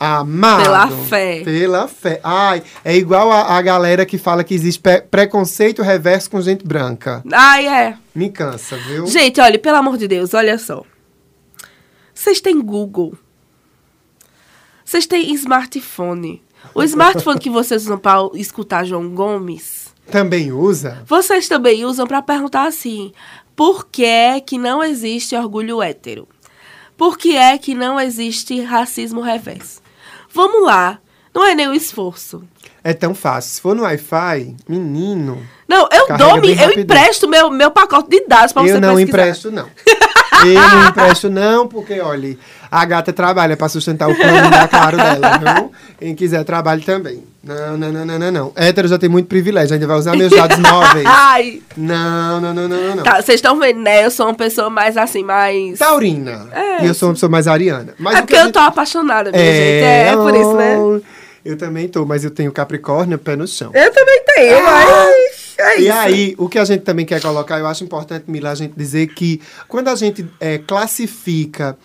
Amado. Pela fé. Pela fé. Ai, é igual a, a galera que fala que existe pe- preconceito reverso com gente branca. Ai, é. Me cansa, viu? Gente, olha, pelo amor de Deus, olha só. Vocês têm Google. Vocês têm smartphone. O smartphone que vocês usam pra escutar João Gomes, Também usa? vocês também usam pra perguntar assim: por que é que não existe orgulho hétero? Por que é que não existe racismo reverso? Vamos lá, não é nem o esforço. É tão fácil. Se for no Wi-Fi, menino. Não, eu dou, eu rapidinho. empresto meu, meu pacote de dados pra você eu não pesquisar. empresto, não. eu não empresto, não, porque, olha, a gata trabalha pra sustentar o plano da Claro dela, viu? Quem quiser, trabalhe também. Não, não, não, não, não, não. Hétero já tem muito privilégio, ainda vai usar meus dados móveis. Ai, Não, não, não, não, não, tá, vocês estão vendo, né? Eu sou uma pessoa mais assim, mais... Taurina. É, e eu sou uma pessoa mais ariana. Mas é porque a eu gente- tô apaixonada, minha gente. É, é por isso, né? Eu também tô, mas eu tenho Capricórnio, pé no chão. Eu também tenho, mas é E isso. aí, o que a gente também quer colocar, eu acho importante, Mila, a gente dizer que quando a gente é, classifica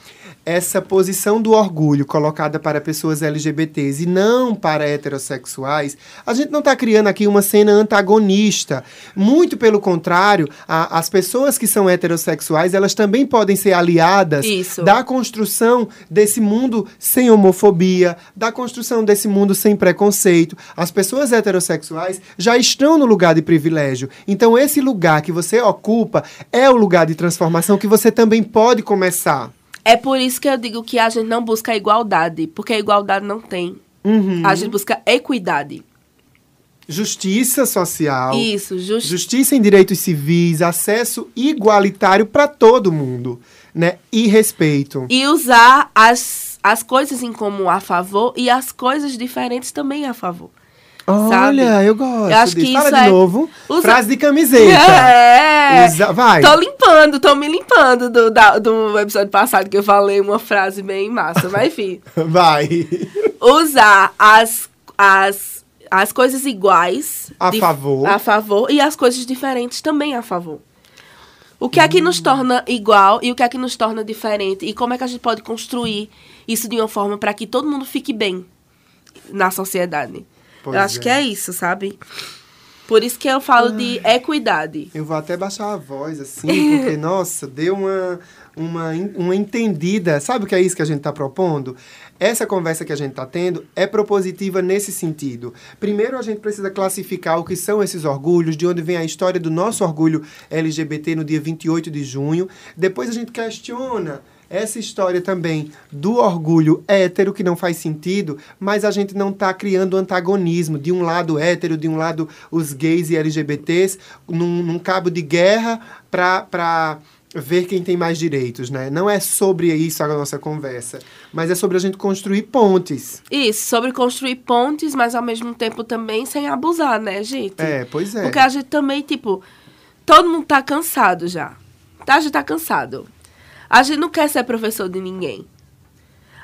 essa posição do orgulho colocada para pessoas LGBTs e não para heterossexuais, a gente não está criando aqui uma cena antagonista. Muito pelo contrário, a- as pessoas que são heterossexuais, elas também podem ser aliadas Isso. da construção desse mundo sem homofobia, da construção desse mundo sem preconceito. As pessoas heterossexuais já estão no lugar de privilégio. Então, esse lugar que você ocupa é o lugar de transformação que você também pode começar. É por isso que eu digo que a gente não busca igualdade, porque a igualdade não tem. Uhum. A gente busca equidade. Justiça social. Isso, justo. Justiça em direitos civis, acesso igualitário para todo mundo, né? E respeito. E usar as, as coisas em comum a favor e as coisas diferentes também a favor. Sabe? Olha, eu gosto Eu acho disso. que Fala isso de é- novo. usa- Frase de camiseta. É! Usa- Vai. Tô limpando, tô me limpando do, da- do episódio passado que eu falei uma frase bem massa. Mas enfim. Vai. usar as, as, as coisas iguais A favor. a favor e as coisas diferentes também a favor. O que é que nos torna igual e o que é que nos torna diferente e como é que a gente pode construir isso de uma forma para que todo mundo fique bem na sociedade. Pois eu acho é. que é isso, sabe? Por isso que eu falo de equidade. Eu vou até baixar a voz, assim, porque, nossa, deu uma, uma, uma entendida. Sabe o que é isso que a gente está propondo? Essa conversa que a gente está tendo é propositiva nesse sentido. Primeiro, a gente precisa classificar o que são esses orgulhos, de onde vem a história do nosso orgulho LGBT no dia 28 de junho. Depois, a gente questiona essa história também do orgulho hétero, que não faz sentido, mas a gente não está criando antagonismo. De um lado hétero, de um lado os gays e LGBTs, num, num cabo de guerra para ver quem tem mais direitos, né? Não é sobre isso a nossa conversa, mas é sobre a gente construir pontes. Isso, sobre construir pontes, mas ao mesmo tempo também sem abusar, né, gente? É, pois é. Porque a gente também, tipo, todo mundo tá cansado já. Tá? A gente tá cansado. A gente não quer ser professor de ninguém.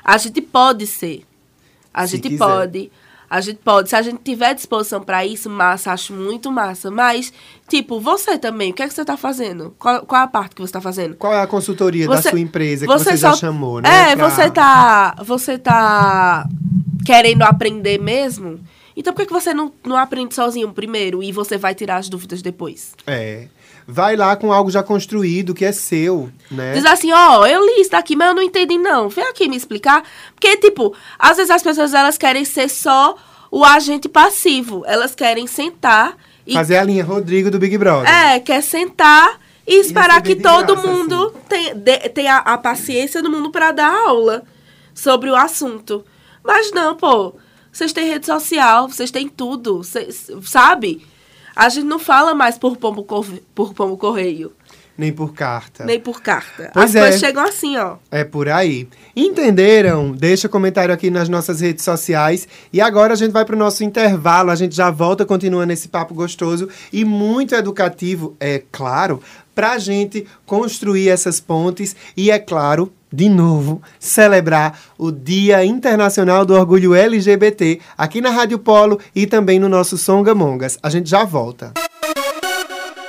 A gente pode ser. A Se gente quiser. pode. A gente pode. Se a gente tiver disposição pra isso, massa, acho muito massa. Mas, tipo, você também, o que é que você tá fazendo? Qual, qual é a parte que você tá fazendo? Qual é a consultoria da Você- sua empresa que você, já só- chamou, né? É, pra- você tá. Você tá querendo aprender mesmo? Então por que, que você não, não aprende sozinho primeiro e você vai tirar as dúvidas depois? É. vai lá com algo já construído, que é seu, né? Diz assim, ó, eu li isso daqui, mas eu não entendi não. Vem aqui me explicar. Porque, tipo, às vezes as pessoas, elas querem ser só o agente passivo. Elas querem sentar e... Fazer a linha Rodrigo do Big Brother. É, quer sentar e esperar receber que todo graça, mundo tenha, de- tenha a paciência do mundo pra dar aula sobre o assunto. Mas não, pô. Vocês têm rede social, vocês têm tudo, cês- sabe? A gente não fala mais por pombo, por pombo correio, Nem por carta. nem por carta. Pois As é. coisas chegam assim, ó. É por aí. Entenderam? Deixa comentário aqui nas nossas redes sociais. E agora a gente vai pro nosso intervalo. A gente já volta continuando esse papo gostoso e muito educativo, é claro, pra gente construir essas pontes e, é claro, de novo, celebrar o Dia Internacional do Orgulho LGBT aqui na Rádio Polo e também no nosso Songamongas. A gente já volta.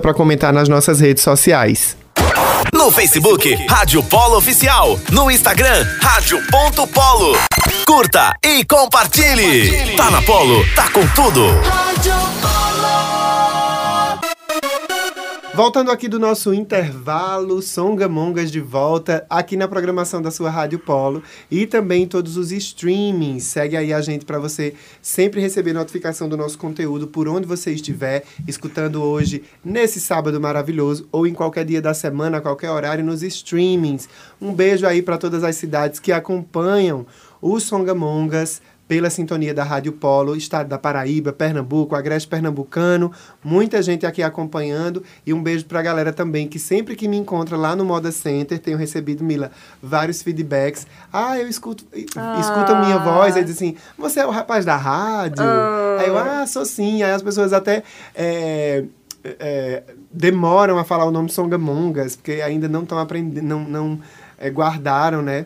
pra comentar nas nossas redes sociais. No Facebook, Rádio Polo Oficial. No Instagram, Rádio.polo. Curta e compartilhe. Tá na Polo, tá com tudo. Voltando aqui do nosso intervalo, Songamongas de volta aqui na programação da sua Rádio Polo e também em todos os streamings. Segue aí a gente para você sempre receber notificação do nosso conteúdo por onde você estiver escutando hoje, nesse sábado maravilhoso ou em qualquer dia da semana, a qualquer horário nos streamings. Um beijo aí para todas as cidades que acompanham o Songamongas pela sintonia da Rádio Polo, estado da Paraíba, Pernambuco, Agreste Pernambucano, muita gente aqui acompanhando e um beijo pra galera também que sempre que me encontra lá no Moda Center, tenho recebido, Mila, vários feedbacks. Ah, eu escuto, escutam minha voz, aí dizem assim, você é o rapaz da rádio? Aí eu, ah, sou sim. Aí as pessoas até... é, é, demoram a falar o nome Songamongas, porque ainda não estão aprendendo, não, não é, guardaram, né?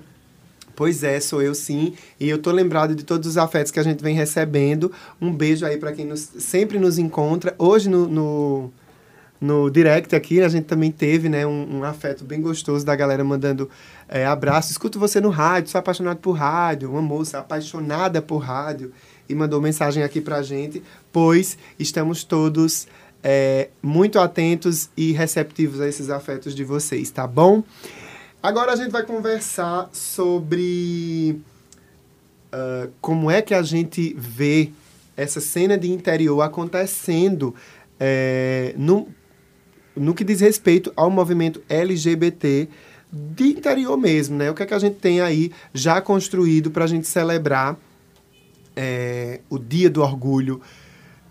Pois é, sou eu sim. E eu tô lembrado de todos os afetos que a gente vem recebendo. Um beijo aí para quem nos- sempre nos encontra. Hoje no, no, no direct aqui, a gente também teve né, um, um afeto bem gostoso da galera mandando é, abraço. Escuto você no rádio, sou apaixonado por rádio. Uma moça apaixonada por rádio. E mandou mensagem aqui pra gente, pois estamos todos é, muito atentos e receptivos a esses afetos de vocês, tá bom? Agora a gente vai conversar sobre ah, como é que a gente vê essa cena de interior acontecendo eh, no, no que diz respeito ao movimento LGBT de interior mesmo, né? O que é que a gente tem aí já construído para a gente celebrar eh, o Dia do Orgulho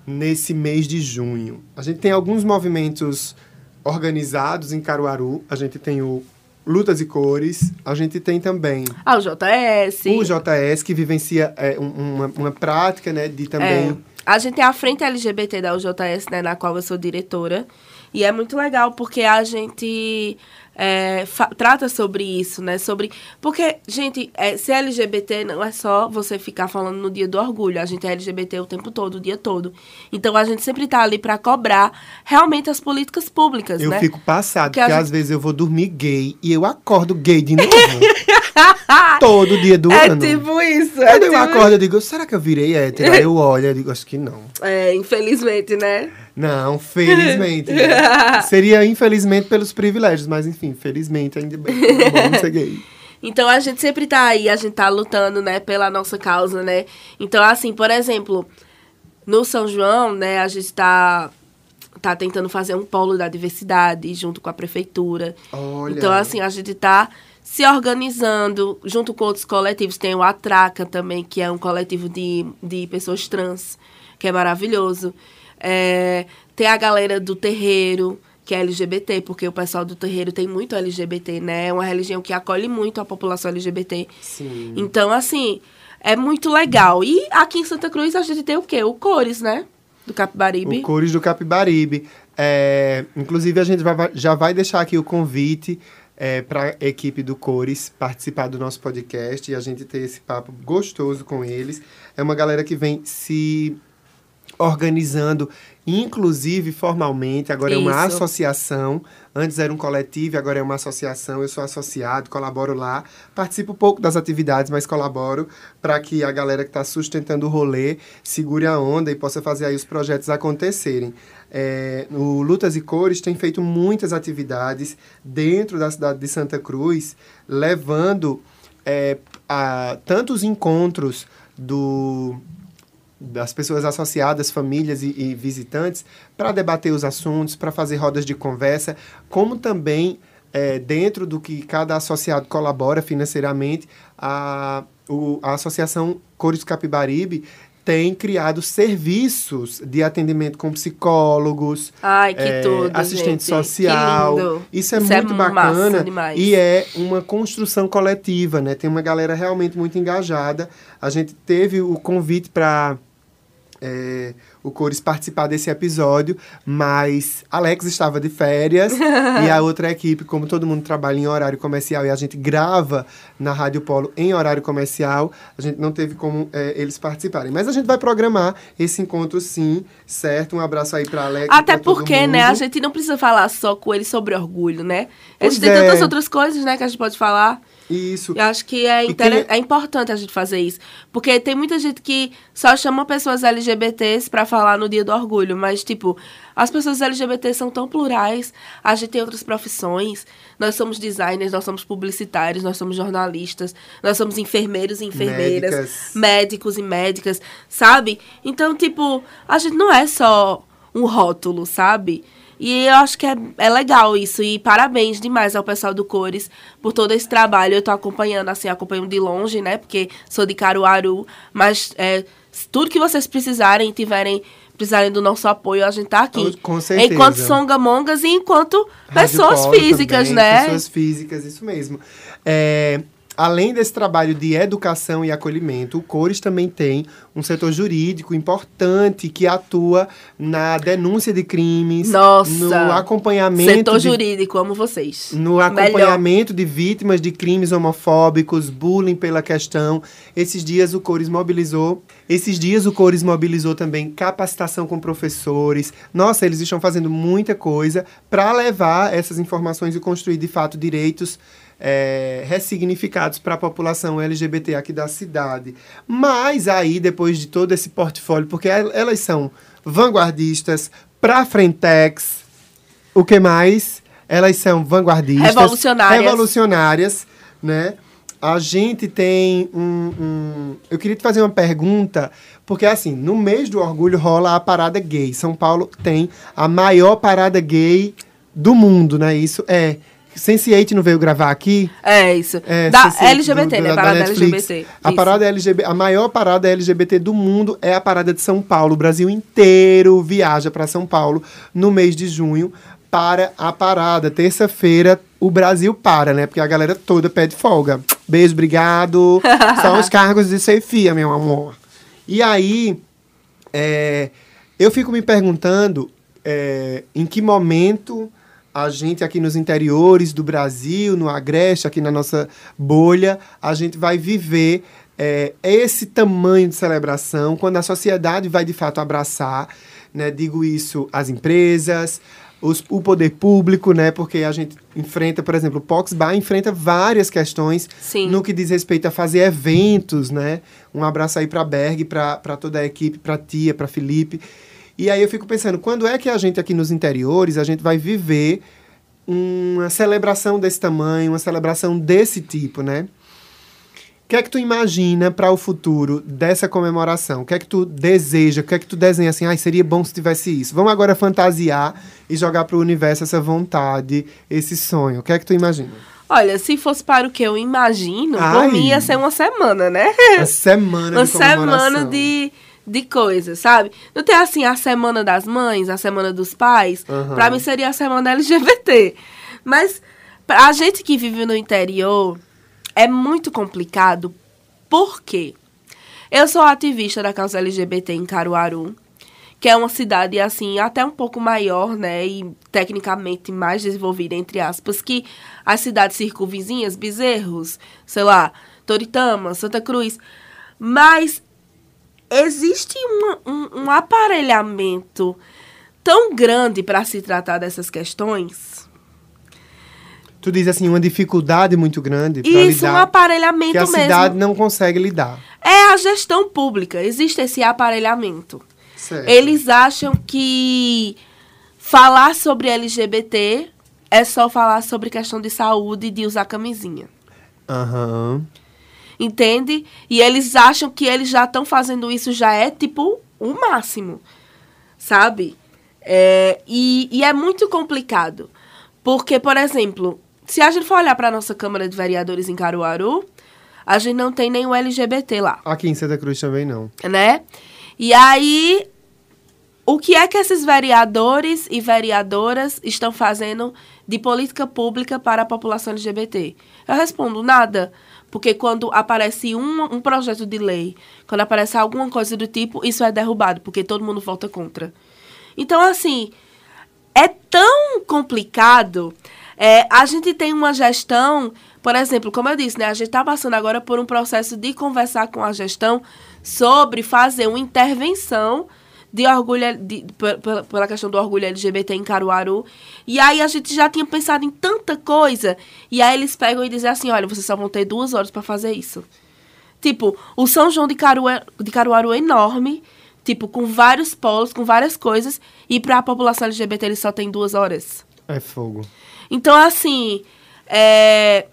nesse mês de junho? A gente tem alguns movimentos organizados em Caruaru. A gente tem o Lutas e Cores. A gente tem também Ah, o JS. o JS, que vivencia é, um- uma, uma prática, né, de também... É. A gente tem a frente LGBT da UJS, né, na qual eu sou diretora. E é muito legal porque a gente é, trata sobre isso, né? Sobre. Porque, gente, é, ser LGBT não é só você ficar falando no dia do orgulho. A gente é LGBT o tempo todo, o dia todo. Então a gente sempre tá ali para cobrar realmente as políticas públicas, Eu né? fico passado, Porque porque gente- às vezes eu vou dormir gay e eu acordo gay de novo. Todo dia do é ano. tipo isso. É Quando eu tipo acordo, eu digo, será que eu virei hétero? Aí eu olho, eu digo, acho que não. É, infelizmente, né? Não, felizmente. né? Seria infelizmente pelos privilégios, mas enfim, felizmente ainda bem. É bom ser gay. Então a gente sempre tá aí, a gente tá lutando, né, pela nossa causa, né? Então, assim, por exemplo, no São João, né, a gente tá, tá tentando fazer um polo da diversidade junto com a prefeitura. Olha. Então, assim, a gente tá se organizando junto com outros coletivos. Tem o Atraca também, que é um coletivo de, de pessoas trans, que é maravilhoso. É, tem a galera do terreiro, que é LGBT, porque o pessoal do terreiro tem muito LGBT, né? É uma religião que acolhe muito a população LGBT. Sim. Então, assim, é muito legal. E aqui em Santa Cruz a gente tem o quê? O Cores, né? Do Capibaribe. O Cores do Capibaribe. É, inclusive, a gente vai- já vai deixar aqui o convite para a equipe do Cores participar do nosso podcast e a gente ter esse papo gostoso com eles. É uma galera que vem se organizando, inclusive formalmente. Agora é uma Isso. associação. Antes era um coletivo, agora é uma associação. Eu sou associado, colaboro lá. Participo pouco das atividades, mas colaboro para que a galera que está sustentando o rolê segure a onda e possa fazer aí os projetos acontecerem. É, o Lutas e Cores tem feito muitas atividades dentro da cidade de Santa Cruz, levando é, a, tanto os encontros do, das pessoas associadas, famílias e, e visitantes, para debater os assuntos, para fazer rodas de conversa, como também, é, dentro do que cada associado colabora financeiramente, a, o- a Associação Cores Capibaribe tem criado serviços de atendimento com psicólogos, Ai, é, tudo, assistente gente. social. Isso é Isso é muito massa bacana e é uma construção coletiva, né? Tem uma galera realmente muito engajada. A gente teve o convite para o Cores participar desse episódio, mas Alex estava de férias e a outra equipe, como todo mundo trabalha em horário comercial e a gente grava na Rádio Polo em horário comercial, a gente não teve como é, eles participarem. Mas a gente vai programar esse encontro sim, certo? Um abraço aí para Alex. Até porque, né, a gente não precisa falar só com ele sobre orgulho, né? A gente tem é. tantas outras coisas, né, que a gente pode falar. Isso. Eu acho que é, quem- é importante a gente fazer isso. Porque tem muita gente que só chama pessoas LGBTs pra falar no dia do orgulho. Mas, tipo, as pessoas LGBT são tão plurais. A gente tem outras profissões. Nós somos designers, nós somos publicitários, nós somos jornalistas, nós somos enfermeiros e enfermeiras, Médicas. médicos e médicas, sabe? Então, tipo, a gente não é só um rótulo, sabe? E eu acho que é, é legal isso. E parabéns demais ao pessoal do Cores por todo esse trabalho. Eu tô acompanhando, assim, acompanho de longe, né? Porque sou de Caruaru. Mas é, tudo que vocês precisarem, tiverem, precisarem do nosso apoio, a gente tá aqui. Com certeza. Enquanto songamongas e enquanto Rádio pessoas Polo físicas, também, né? Pessoas físicas, isso mesmo. É, além desse trabalho de educação e acolhimento, o Cores também tem um setor jurídico importante que atua na denúncia de crimes, Nossa! no acompanhamento Setor de jurídico, amo vocês. no Melhor. acompanhamento de vítimas de crimes homofóbicos, bullying pela questão. Esses dias o Cores mobilizou. Esses dias o Cores mobilizou também capacitação com professores. Nossa, eles estão fazendo muita coisa para levar essas informações e construir de fato direitos é, ressignificados para a população LGBT aqui da cidade. Mas aí, depois de todo esse portfólio, porque el- elas são vanguardistas, pra frentex, o que mais? Elas são vanguardistas. Revolucionárias. Revolucionárias, né? A gente tem um, um- Eu queria te fazer uma pergunta, porque assim, no mês do orgulho rola a parada gay. São Paulo tem a maior parada gay do mundo, né? Isso é. Sense8 não veio gravar aqui? É isso. É, da LGBT, do- né? da- da Parada Netflix. LGBT. A Isso. parada LGBT, a maior parada LGBT do mundo é a parada de São Paulo. O Brasil inteiro viaja para São Paulo no mês de junho para a parada. Terça-feira o Brasil para, né? Porque a galera toda pede folga. Beijo, obrigado. São os cargos de chefia, meu amor. E aí, é, eu fico me perguntando é, em que momento a gente aqui nos interiores do Brasil, no Agreste, aqui na nossa bolha, a gente vai viver é, esse tamanho de celebração, quando a sociedade vai de fato abraçar, né? Digo isso as empresas, os- o poder público, né? Porque a gente enfrenta, por exemplo, o Pox Bar enfrenta várias questões Sim. no que diz respeito a fazer eventos, né? Um abraço aí para Berg, para toda a equipe, para Tia, para Felipe. E aí eu fico pensando, quando é que a gente aqui nos interiores, a gente vai viver uma celebração desse tamanho, uma celebração desse tipo, né? O que é que tu imagina para o futuro dessa comemoração? O que é que tu deseja? O que é que tu desenha assim? Ai, seria bom se tivesse isso. Vamos agora fantasiar e jogar para o universo essa vontade, esse sonho. O que é que tu imagina? Olha, se fosse para o que eu imagino, Ai. por mim ia ser uma semana, né? Uma semana uma de comemoração. semana de, de coisas, sabe? Não tem assim a semana das mães, a semana dos pais. Aham. Pra mim seria a semana LGBT. Mas pra a gente que vive no interior é muito complicado. Por quê? Eu sou ativista da causa LGBT em Caruaru. que é uma cidade, assim, até um pouco maior, né? E tecnicamente mais desenvolvida, entre aspas, que as cidades circunvizinhas, Bezerros, sei lá, Toritama, Santa Cruz. Mas existe um, um, um aparelhamento tão grande para se tratar dessas questões. Tu diz assim, uma dificuldade muito grande para Isso, um lidar, aparelhamento que a mesmo. cidade não consegue lidar. É a gestão pública. Existe esse aparelhamento. Certo. Eles acham que falar sobre LGBT é só falar sobre questão de saúde e de usar camisinha. Aham. Entende? E eles acham que eles já estão fazendo isso, já é tipo o máximo. Sabe? É, e, e é muito complicado. Porque, por exemplo, se a gente for olhar para a nossa Câmara de Vereadores em Caruaru, a gente não tem nenhum LGBT lá Aqui em Santa Cruz também não. né? E aí, o que é que esses vereadores e vereadoras estão fazendo de política pública para a população LGBT? Eu respondo nada, porque quando aparece um, um projeto de lei, quando aparece alguma coisa do tipo, isso é derrubado, porque todo mundo vota contra. Então, assim, é tão complicado. É, a gente tem uma gestão, por exemplo, como eu disse, né, a gente está passando agora por um processo de conversar com a gestão sobre fazer uma intervenção de orgulho de, pe- pela, pela questão do orgulho LGBT em Caruaru. E aí a gente já tinha pensado em tanta coisa. E aí eles pegam e dizem assim: olha, vocês só vão ter duas horas para fazer isso. Tipo, o São João de, Caru de Caruaru é enorme, tipo, com vários polos, com várias coisas, e para a população LGBT eles só tem duas horas. É fogo. Então, assim, é,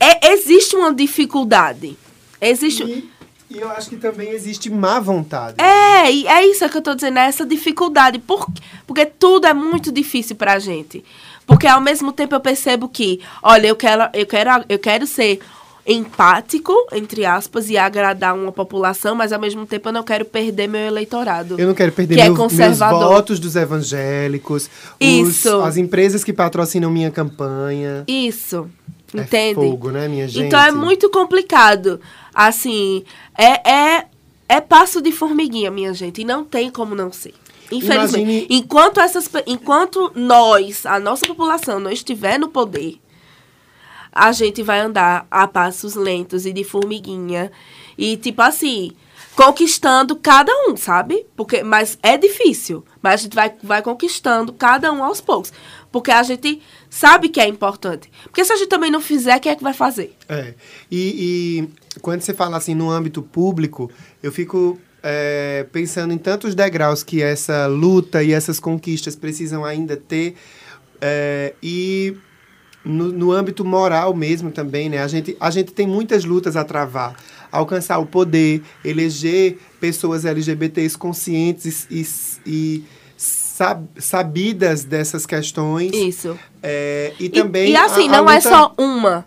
é- existe uma dificuldade. Existe. E, e eu acho que também existe má vontade. É, e é isso que eu tô dizendo, é essa dificuldade. Por, porque tudo é muito difícil pra gente. Porque ao mesmo tempo eu percebo que, olha, eu quero, eu quero, eu quero ser empático, entre aspas, e agradar uma população, mas ao mesmo tempo eu não quero perder meu eleitorado. Eu não quero perder Que é meu- meus conservador. votos dos evangélicos, os- Isso. as empresas que patrocinam minha campanha. Isso. É Entende? fogo, né, minha gente? Então é muito complicado. Assim, é, é, é passo de formiguinha, minha gente. E não tem como não ser. Infelizmente. Imagine- Enquanto, essas, enquanto nós, a nossa população, não estiver no poder, a gente vai andar a passos lentos e de formiguinha. E, tipo assim, conquistando cada um, sabe? Porque, mas é difícil. Mas a gente vai, vai conquistando cada um aos poucos. Porque a gente sabe que é importante. Porque se a gente também não fizer, quem é que vai fazer? É. E, e quando você fala assim no âmbito público, eu fico é, pensando em tantos degraus que essa luta e essas conquistas precisam ainda ter. é, e no, no âmbito moral mesmo também, né? A gente, a gente tem muitas lutas a travar. Alcançar o poder, eleger pessoas LGBTs conscientes e, e sab- sabidas dessas questões. Isso. É, e E- também. E, assim, a- a não é luta- só uma.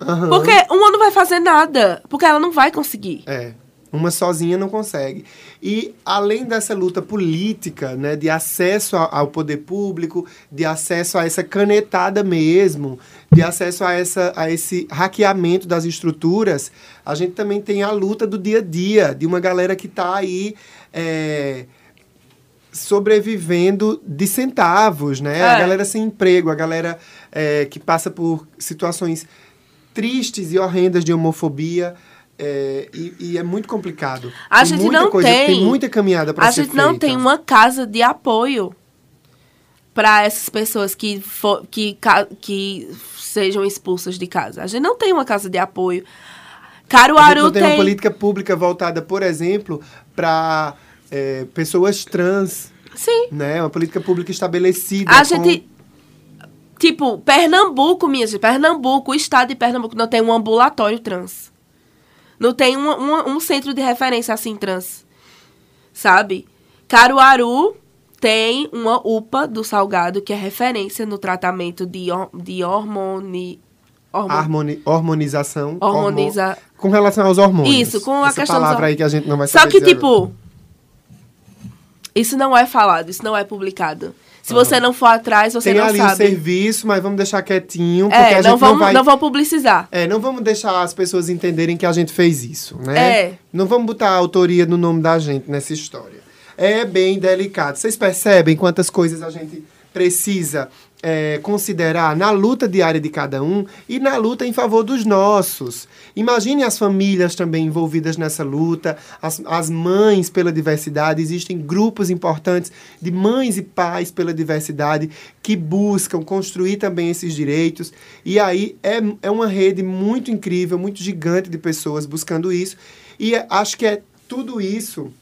Aham. Porque uma não vai fazer nada. Porque ela não vai conseguir. É. Uma sozinha não consegue. E além dessa luta política, né, de acesso ao poder público, de acesso a essa canetada mesmo, de acesso a, essa, a esse hackeamento das estruturas, a gente também tem a luta do dia a dia, de uma galera que está aí é, sobrevivendo de centavos, né? A É. galera sem emprego, a galera é, que passa por situações tristes e horrendas de homofobia. é, e, e é muito complicado. A Tem gente não coisa, tem- Tem muita caminhada para A ser gente não feita. tem uma casa de apoio para essas pessoas que, for, que, que sejam expulsas de casa. A gente não tem uma casa de apoio. A gente Caruaru não tem, uma tem. política pública voltada, por exemplo, para pessoas trans, Sim. né? Uma política pública estabelecida. A com- gente. Tipo, Pernambuco, minha gente. Pernambuco, o estado de Pernambuco não tem um ambulatório trans. Não tem uma- uma- um centro de referência assim trans. Sabe? Caruaru tem uma UPA do Salgado, que é referência no tratamento de, de hormone. hormo- Harmoni- hormonização. Hormoniza- hormo- Com relação aos hormônios. Isso, com a Essa questão palavra aí que a gente não vai Só saber que, dizer agora. Isso não é falado, isso não é publicado. Se você não for atrás, você Tem não ali o sabe. serviço, mas vamos deixar quietinho, porque a É, gente não não, vamos, vai... não vamos publicizar. É, não vamos deixar as pessoas entenderem que a gente fez isso, né? É. Não vamos botar a autoria no nome da gente nessa história. é bem delicado. Vocês percebem quantas coisas a gente precisa é, considerar na luta diária de cada um e na luta em favor dos nossos. Imagine as famílias também envolvidas nessa luta, as, as mães pela diversidade. Existem grupos importantes de mães e pais pela diversidade que buscam construir também esses direitos. E aí é, é uma rede muito incrível, muito gigante de pessoas buscando isso. E é- acho que é tudo isso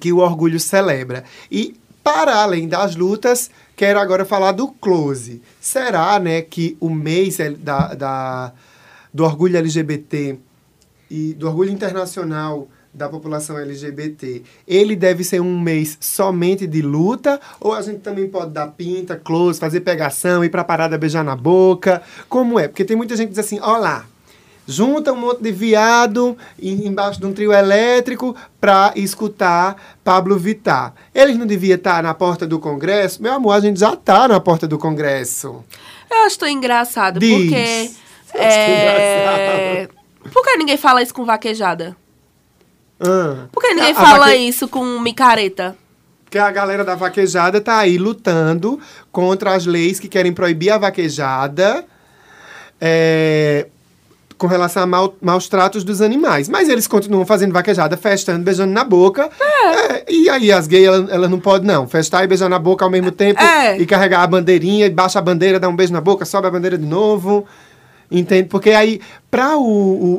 que o orgulho celebra. E para além das lutas, quero agora falar do close. Será, né, que o mês L- da, da- do orgulho LGBT e do orgulho internacional da população LGBT, ele deve ser um mês somente de luta ou a gente também pode dar pinta, close, fazer pegação, ir pra parada beijar na boca? Como é? Porque tem muita gente que diz assim, ó lá, junta um monte de viado em- embaixo de um trio elétrico pra escutar Pablo Vittar. Eles não deviam estar na porta do Congresso? Meu amor, a gente já tá na porta do Congresso. Eu acho engraçado, Diz. porque. É... Por que ninguém fala isso com vaquejada? Ah, Por que ninguém a- a fala vaque- isso com micareta? Porque a galera da vaquejada tá aí lutando contra as leis que querem proibir a vaquejada é, com relação a mau- maus tratos dos animais. Mas eles continuam fazendo vaquejada, festando, beijando na boca. É, e aí as gays, elas ela não podem, não. Festar e beijar na boca ao mesmo tempo. É. E carregar a bandeirinha, e baixa a bandeira, dá um beijo na boca, sobe a bandeira de novo. Entende? Porque aí, para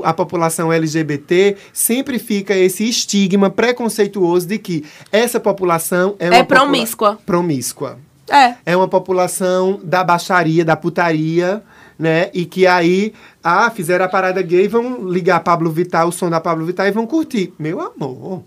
a população LGBT, sempre fica esse estigma preconceituoso de que essa população é uma É popula- promíscua. Promíscua. É. É uma população da baixaria, da putaria, né? E que aí, ah, fizeram a parada gay, vão ligar Pablo Vittar, o som da Pablo Vittar e vão curtir. Meu amor.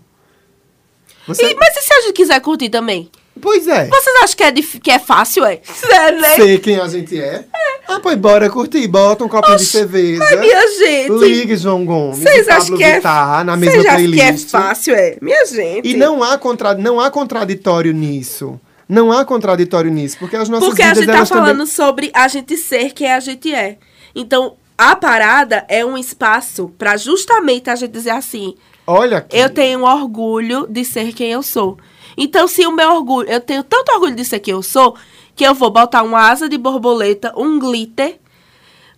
Você... E- mas e se a gente quiser curtir também? Pois é. Vocês acham que é, dif- que é fácil, é? Né? Sei quem a gente é. Ah, pois bora curtir. Bota um copinho de cerveja. Ai, minha gente. Ligue João Gomes Vocês Pablo acham que é Vittar na mesma Vocês acham playlist. que é fácil, é? Minha gente. E não há, contra... não há contraditório nisso. Não há contraditório nisso. Porque as nossas Porque a gente tá elas também- falando sobre a gente ser quem a gente é. Então, a parada é um espaço pra justamente a gente dizer assim: Olha aqui. eu tenho orgulho de ser quem eu sou. Então, se o meu orgulho, eu tenho tanto orgulho de ser quem eu sou, que eu vou botar uma asa de borboleta, um glitter,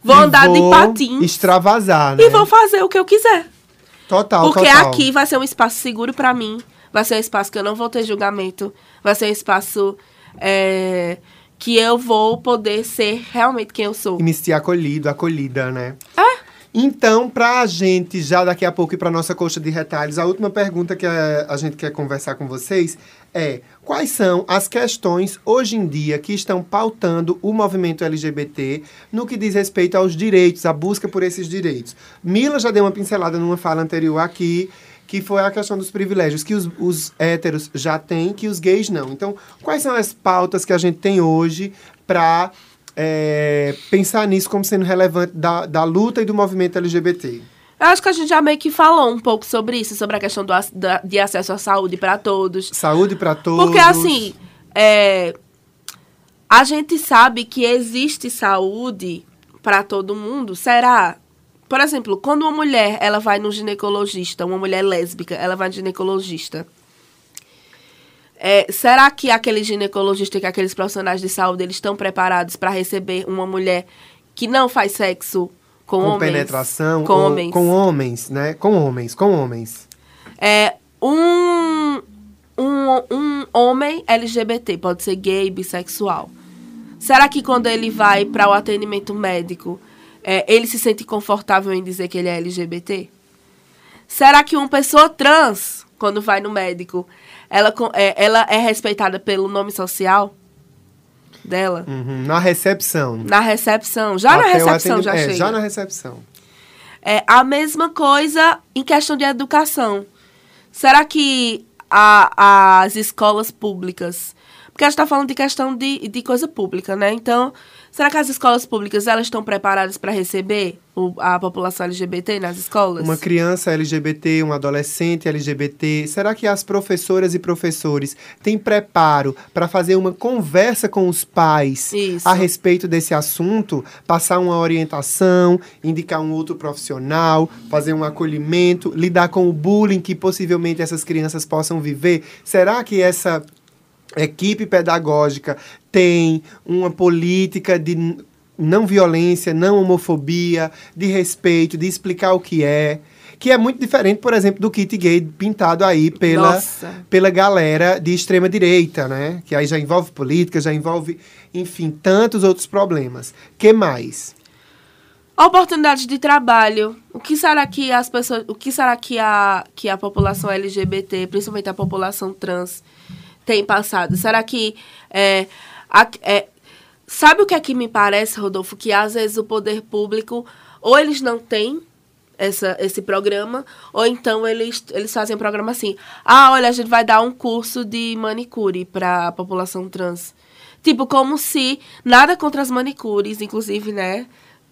vou E andar vou de patins Extravasar, né? e vou fazer o que eu quiser. Total, Porque total. aqui vai ser um espaço seguro pra mim. Vai ser um espaço que eu não vou ter julgamento. Vai ser um espaço é, que eu vou poder ser realmente quem eu sou. E me sentir acolhido, acolhida, né? É. Então, pra gente, já daqui a pouco ir pra nossa coxa de retalhos, a última pergunta que a, a gente quer conversar com vocês é: quais são as questões hoje em dia que estão pautando o movimento LGBT no que diz respeito aos direitos, à busca por esses direitos? Mila já deu uma pincelada numa fala anterior aqui, que foi a questão dos privilégios que os, os héteros já têm, que os gays não. Então, quais são as pautas que a gente tem hoje para pensar nisso como sendo relevante da, da luta e do movimento LGBT? Eu acho que a gente já meio que falou um pouco sobre isso, sobre a questão do, da- de acesso à saúde pra todos. Saúde para todos. Porque assim, é, a gente sabe que existe saúde pra todo mundo. Será? Por exemplo, quando uma mulher ela vai no ginecologista, uma mulher lésbica, ela vai no ginecologista. É, será que aquele ginecologista, que aqueles profissionais de saúde, eles estão preparados para receber uma mulher que não faz sexo com, com homens? penetração Com homens. com homens, né? Com homens, com homens. É, um, um, um homem LGBT, pode ser gay, bissexual. Será que quando ele vai para o atendimento médico, é, ele se sente confortável em dizer que ele é LGBT? Será que uma pessoa trans, quando vai no médico, ela, é, ela é respeitada pelo nome social dela? Uhum, Na recepção. Na recepção? Já na Até o recepção já é, chega. já na recepção. É a mesma coisa em questão de educação. Será que a- as escolas públicas. Porque a gente está falando de questão de, de coisa pública, né? Então, Será que as escolas públicas elas estão preparadas para receber o- a população LGBT nas escolas? Uma criança LGBT, um adolescente LGBT, será que as professoras e professores têm preparo para fazer uma conversa com os pais Isso. a respeito desse assunto? Passar uma orientação, indicar um outro profissional, fazer um acolhimento, lidar com o bullying que possivelmente essas crianças possam viver? Será que essa equipe pedagógica tem uma política de não violência, não homofobia, de respeito, de explicar o que é. Que é muito diferente, por exemplo, do kit gay pintado aí pela, Nossa. pela galera de extrema direita, né? Que aí já envolve política, já envolve, enfim, tantos outros problemas. que mais? Oportunidades de trabalho. O que será que as pessoas, o que será que a que a população LGBT, principalmente a população trans, tem passado? Será que é, a- é, sabe o que é que me parece, Rodolfo, que às vezes o poder público ou eles não têm essa, esse programa, ou então eles, eles fazem um programa assim: ah, olha, a gente vai dar um curso de manicure para a população trans. Tipo, como se nada contra as manicures, inclusive, né?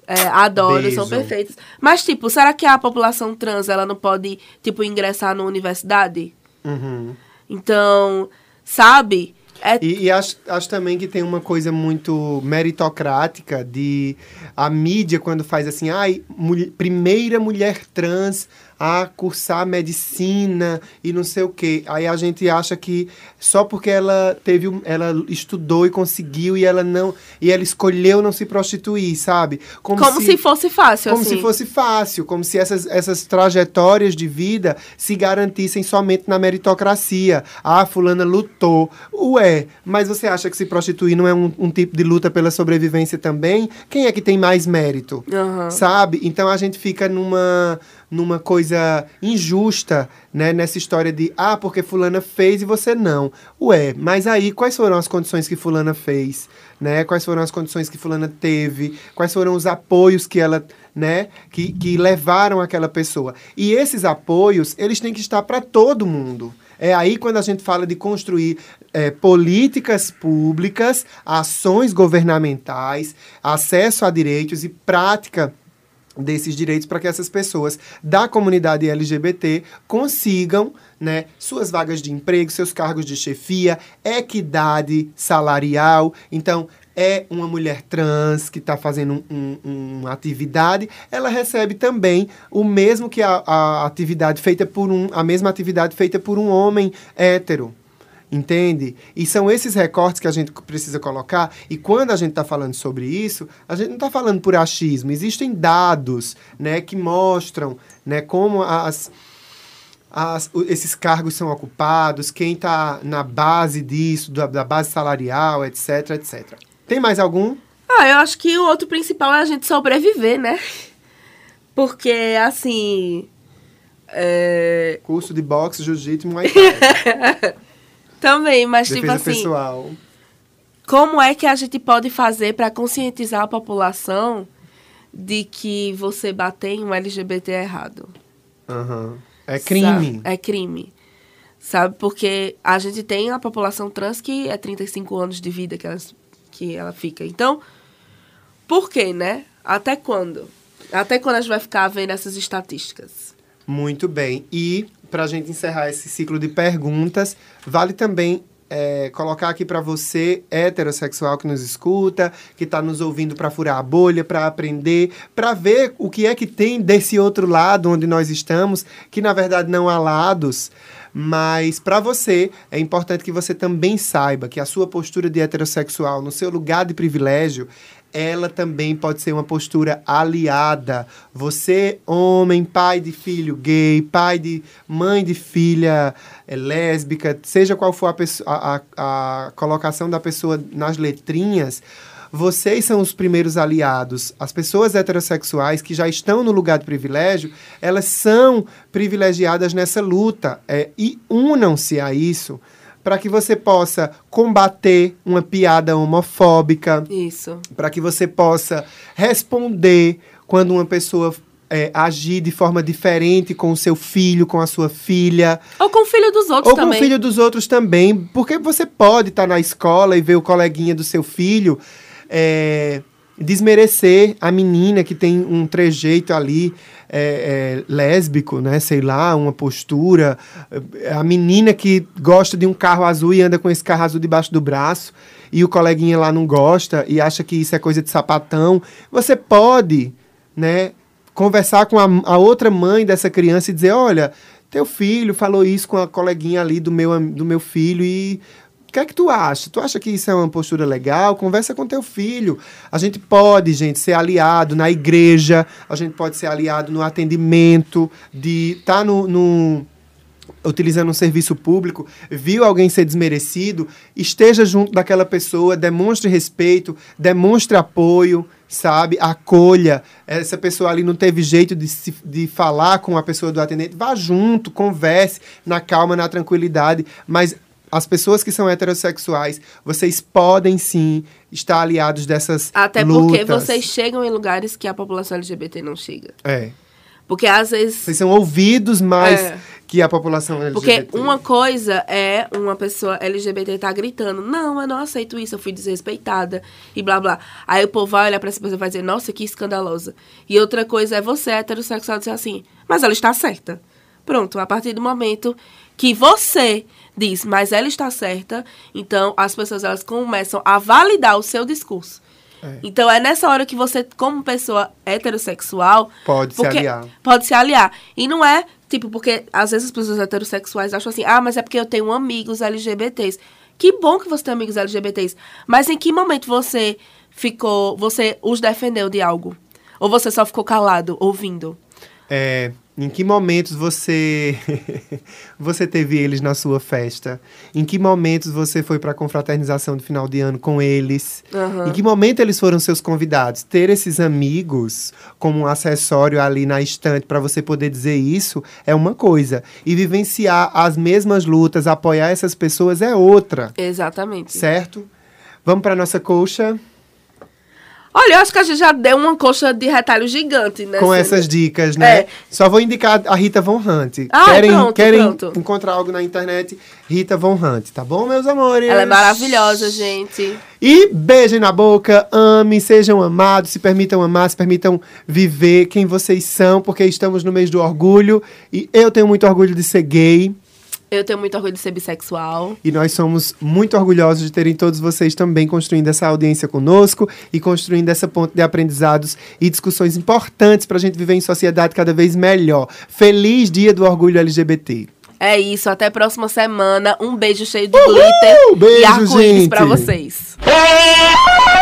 É, adoro, são Beijo. perfeitas. Mas, tipo, será que a população trans ela não pode, tipo, ingressar na universidade? Uhum. Então, sabe? É, E, e acho, acho também que tem uma coisa muito meritocrática de a mídia quando faz assim, ai, mulher- primeira mulher trans a cursar medicina e não sei o quê. Aí a gente acha que só porque ela teve, um- ela estudou e conseguiu e ela não e ela escolheu não se prostituir, sabe? como se, fosse fácil, como assim. se fosse fácil, como se essas, essas trajetórias de vida se garantissem somente na meritocracia. Ah, fulana lutou. Ué, mas você acha que se prostituir não é um, um tipo de luta pela sobrevivência também? Quem é que tem mais mérito? Aham. Sabe? Então a gente fica numa, numa coisa injusta, né? Nessa história de, ah, porque fulana fez e você não. Ué, mas aí quais foram as condições que fulana fez? Né? Quais foram as condições que fulana teve? Quais foram os apoios que ela, né? Que, que levaram aquela pessoa? E esses apoios, eles têm que estar para todo mundo. É aí quando a gente fala de construir é, políticas públicas, ações governamentais, acesso a direitos e prática desses direitos para que essas pessoas da comunidade LGBT consigam né, suas vagas de emprego, seus cargos de chefia, equidade salarial. Então, é uma mulher trans que está fazendo um- um- uma atividade, ela recebe também o mesmo que a, a atividade feita por um, a mesma atividade feita por um homem hétero. Entende? E são esses recortes que a gente precisa colocar. E quando a gente está falando sobre isso, a gente não está falando por achismo. Existem dados né, que mostram né, como as, as- esses cargos são ocupados, quem está na base disso, da, da base salarial, etc, etc. Tem mais algum? Ah, eu acho que o outro principal é a gente sobreviver, né? Porque, assim. É... Curso de boxe, jiu-jitsu e muay thai. Também, mas tipo Defesa assim. pessoal. Como é que a gente pode fazer para conscientizar a população de que você bater em um LGBT é errado? Aham. É crime. Sabe? É crime. Sabe? Porque a gente tem a população trans que é 35 anos de vida que, elas, que ela fica. Então, por quê, né? Até quando? Até quando a gente vai ficar vendo essas estatísticas? Muito bem. E, para a gente encerrar esse ciclo de perguntas, vale também é, colocar aqui para você, heterossexual que nos escuta, que está nos ouvindo para furar a bolha, para aprender, para ver o que é que tem desse outro lado onde nós estamos, que na verdade não há lados. Mas para você é importante que você também saiba que a sua postura de heterossexual no seu lugar de privilégio ela também pode ser uma postura aliada. Você, homem, pai de filho gay, pai de mãe de filha é, lésbica, seja qual for a, a, a- a colocação da pessoa nas letrinhas, vocês são os primeiros aliados. As pessoas heterossexuais que já estão no lugar de privilégio, elas são privilegiadas nessa luta. É, e unam-se a isso para que você possa combater uma piada homofóbica, Isso. para que você possa responder quando uma pessoa é, agir de forma diferente com o seu filho, com a sua filha, Ou com o filho dos outros ou com também. o filho dos outros também, porque você pode estar na escola e ver o coleguinha do seu filho é, desmerecer a menina que tem um trejeito ali é, é, lésbico, né? Sei lá, uma postura. é, A menina que gosta de um carro azul e anda com esse carro azul debaixo do braço e o coleguinha lá não gosta e acha que isso é coisa de sapatão. Você pode, né? Conversar com a, a outra mãe dessa criança e dizer, olha, teu filho falou isso com a coleguinha ali do meu, do meu filho e que é que tu acha? Tu acha que isso é uma postura legal? Conversa com teu filho. A gente pode, gente, ser aliado na igreja, a gente pode ser aliado no atendimento, de estar tá no, no- utilizando um serviço público, viu alguém ser desmerecido, esteja junto daquela pessoa, demonstre respeito, demonstre apoio, sabe? Acolha. Essa pessoa ali não teve jeito de, se- de falar com a pessoa do atendente, vá junto, converse na calma, na tranquilidade, mas as pessoas que são heterossexuais, vocês podem sim estar aliados dessas Até lutas. porque vocês chegam em lugares que a população LGBT não chega. É. Porque às vezes. Vocês são ouvidos mais É. que a população LGBT. Porque uma coisa é uma pessoa LGBT tá gritando, não, eu não aceito isso, eu fui desrespeitada e blá blá. Aí o povo vai olhar pra essa pessoa e vai dizer, nossa, que escandalosa. E outra coisa é você, heterossexual, dizer assim, mas ela está certa. Pronto, a partir do momento que você diz, mas ela está certa, então as pessoas elas começam a validar o seu discurso. Então é nessa hora que você, como pessoa heterossexual, Pode se aliar. Pode se aliar. E não é, tipo, porque às vezes as pessoas heterossexuais acham assim, ah, mas é porque eu tenho amigos LGBTs. Que bom que você tem amigos LGBTs. Mas em que momento você ficou, você os defendeu de algo? Ou você só ficou calado, ouvindo? É, em que momentos você você teve eles na sua festa? Em que momentos você foi para a confraternização de final de ano com eles? Aham. Em que momento eles foram seus convidados? Ter esses amigos como um acessório ali na estante para você poder dizer isso é uma coisa. E vivenciar as mesmas lutas, apoiar essas pessoas é outra, Exatamente. certo? Vamos para nossa colcha Olha, eu acho que a gente já deu uma coxa de retalho gigante, né? com essas dicas, né? É. Só vou indicar a Rita Von Hunt. Ah, querem pronto, querem pronto. encontrar algo na internet? Rita Von Hunt, tá bom, meus amores? Ela é maravilhosa, gente. E beijem na boca, ame, sejam amados, se permitam amar, se permitam viver quem vocês são, porque estamos no mês do orgulho e eu tenho muito orgulho de ser gay. Eu tenho muito orgulho de ser bissexual. E nós somos muito orgulhosos de terem todos vocês também construindo essa audiência conosco e construindo essa ponte de aprendizados e discussões importantes para a gente viver em sociedade cada vez melhor. Feliz Dia do Orgulho LGBT. É isso, até a próxima semana. Um beijo cheio de glitter Beijo, e arco-íris pra vocês.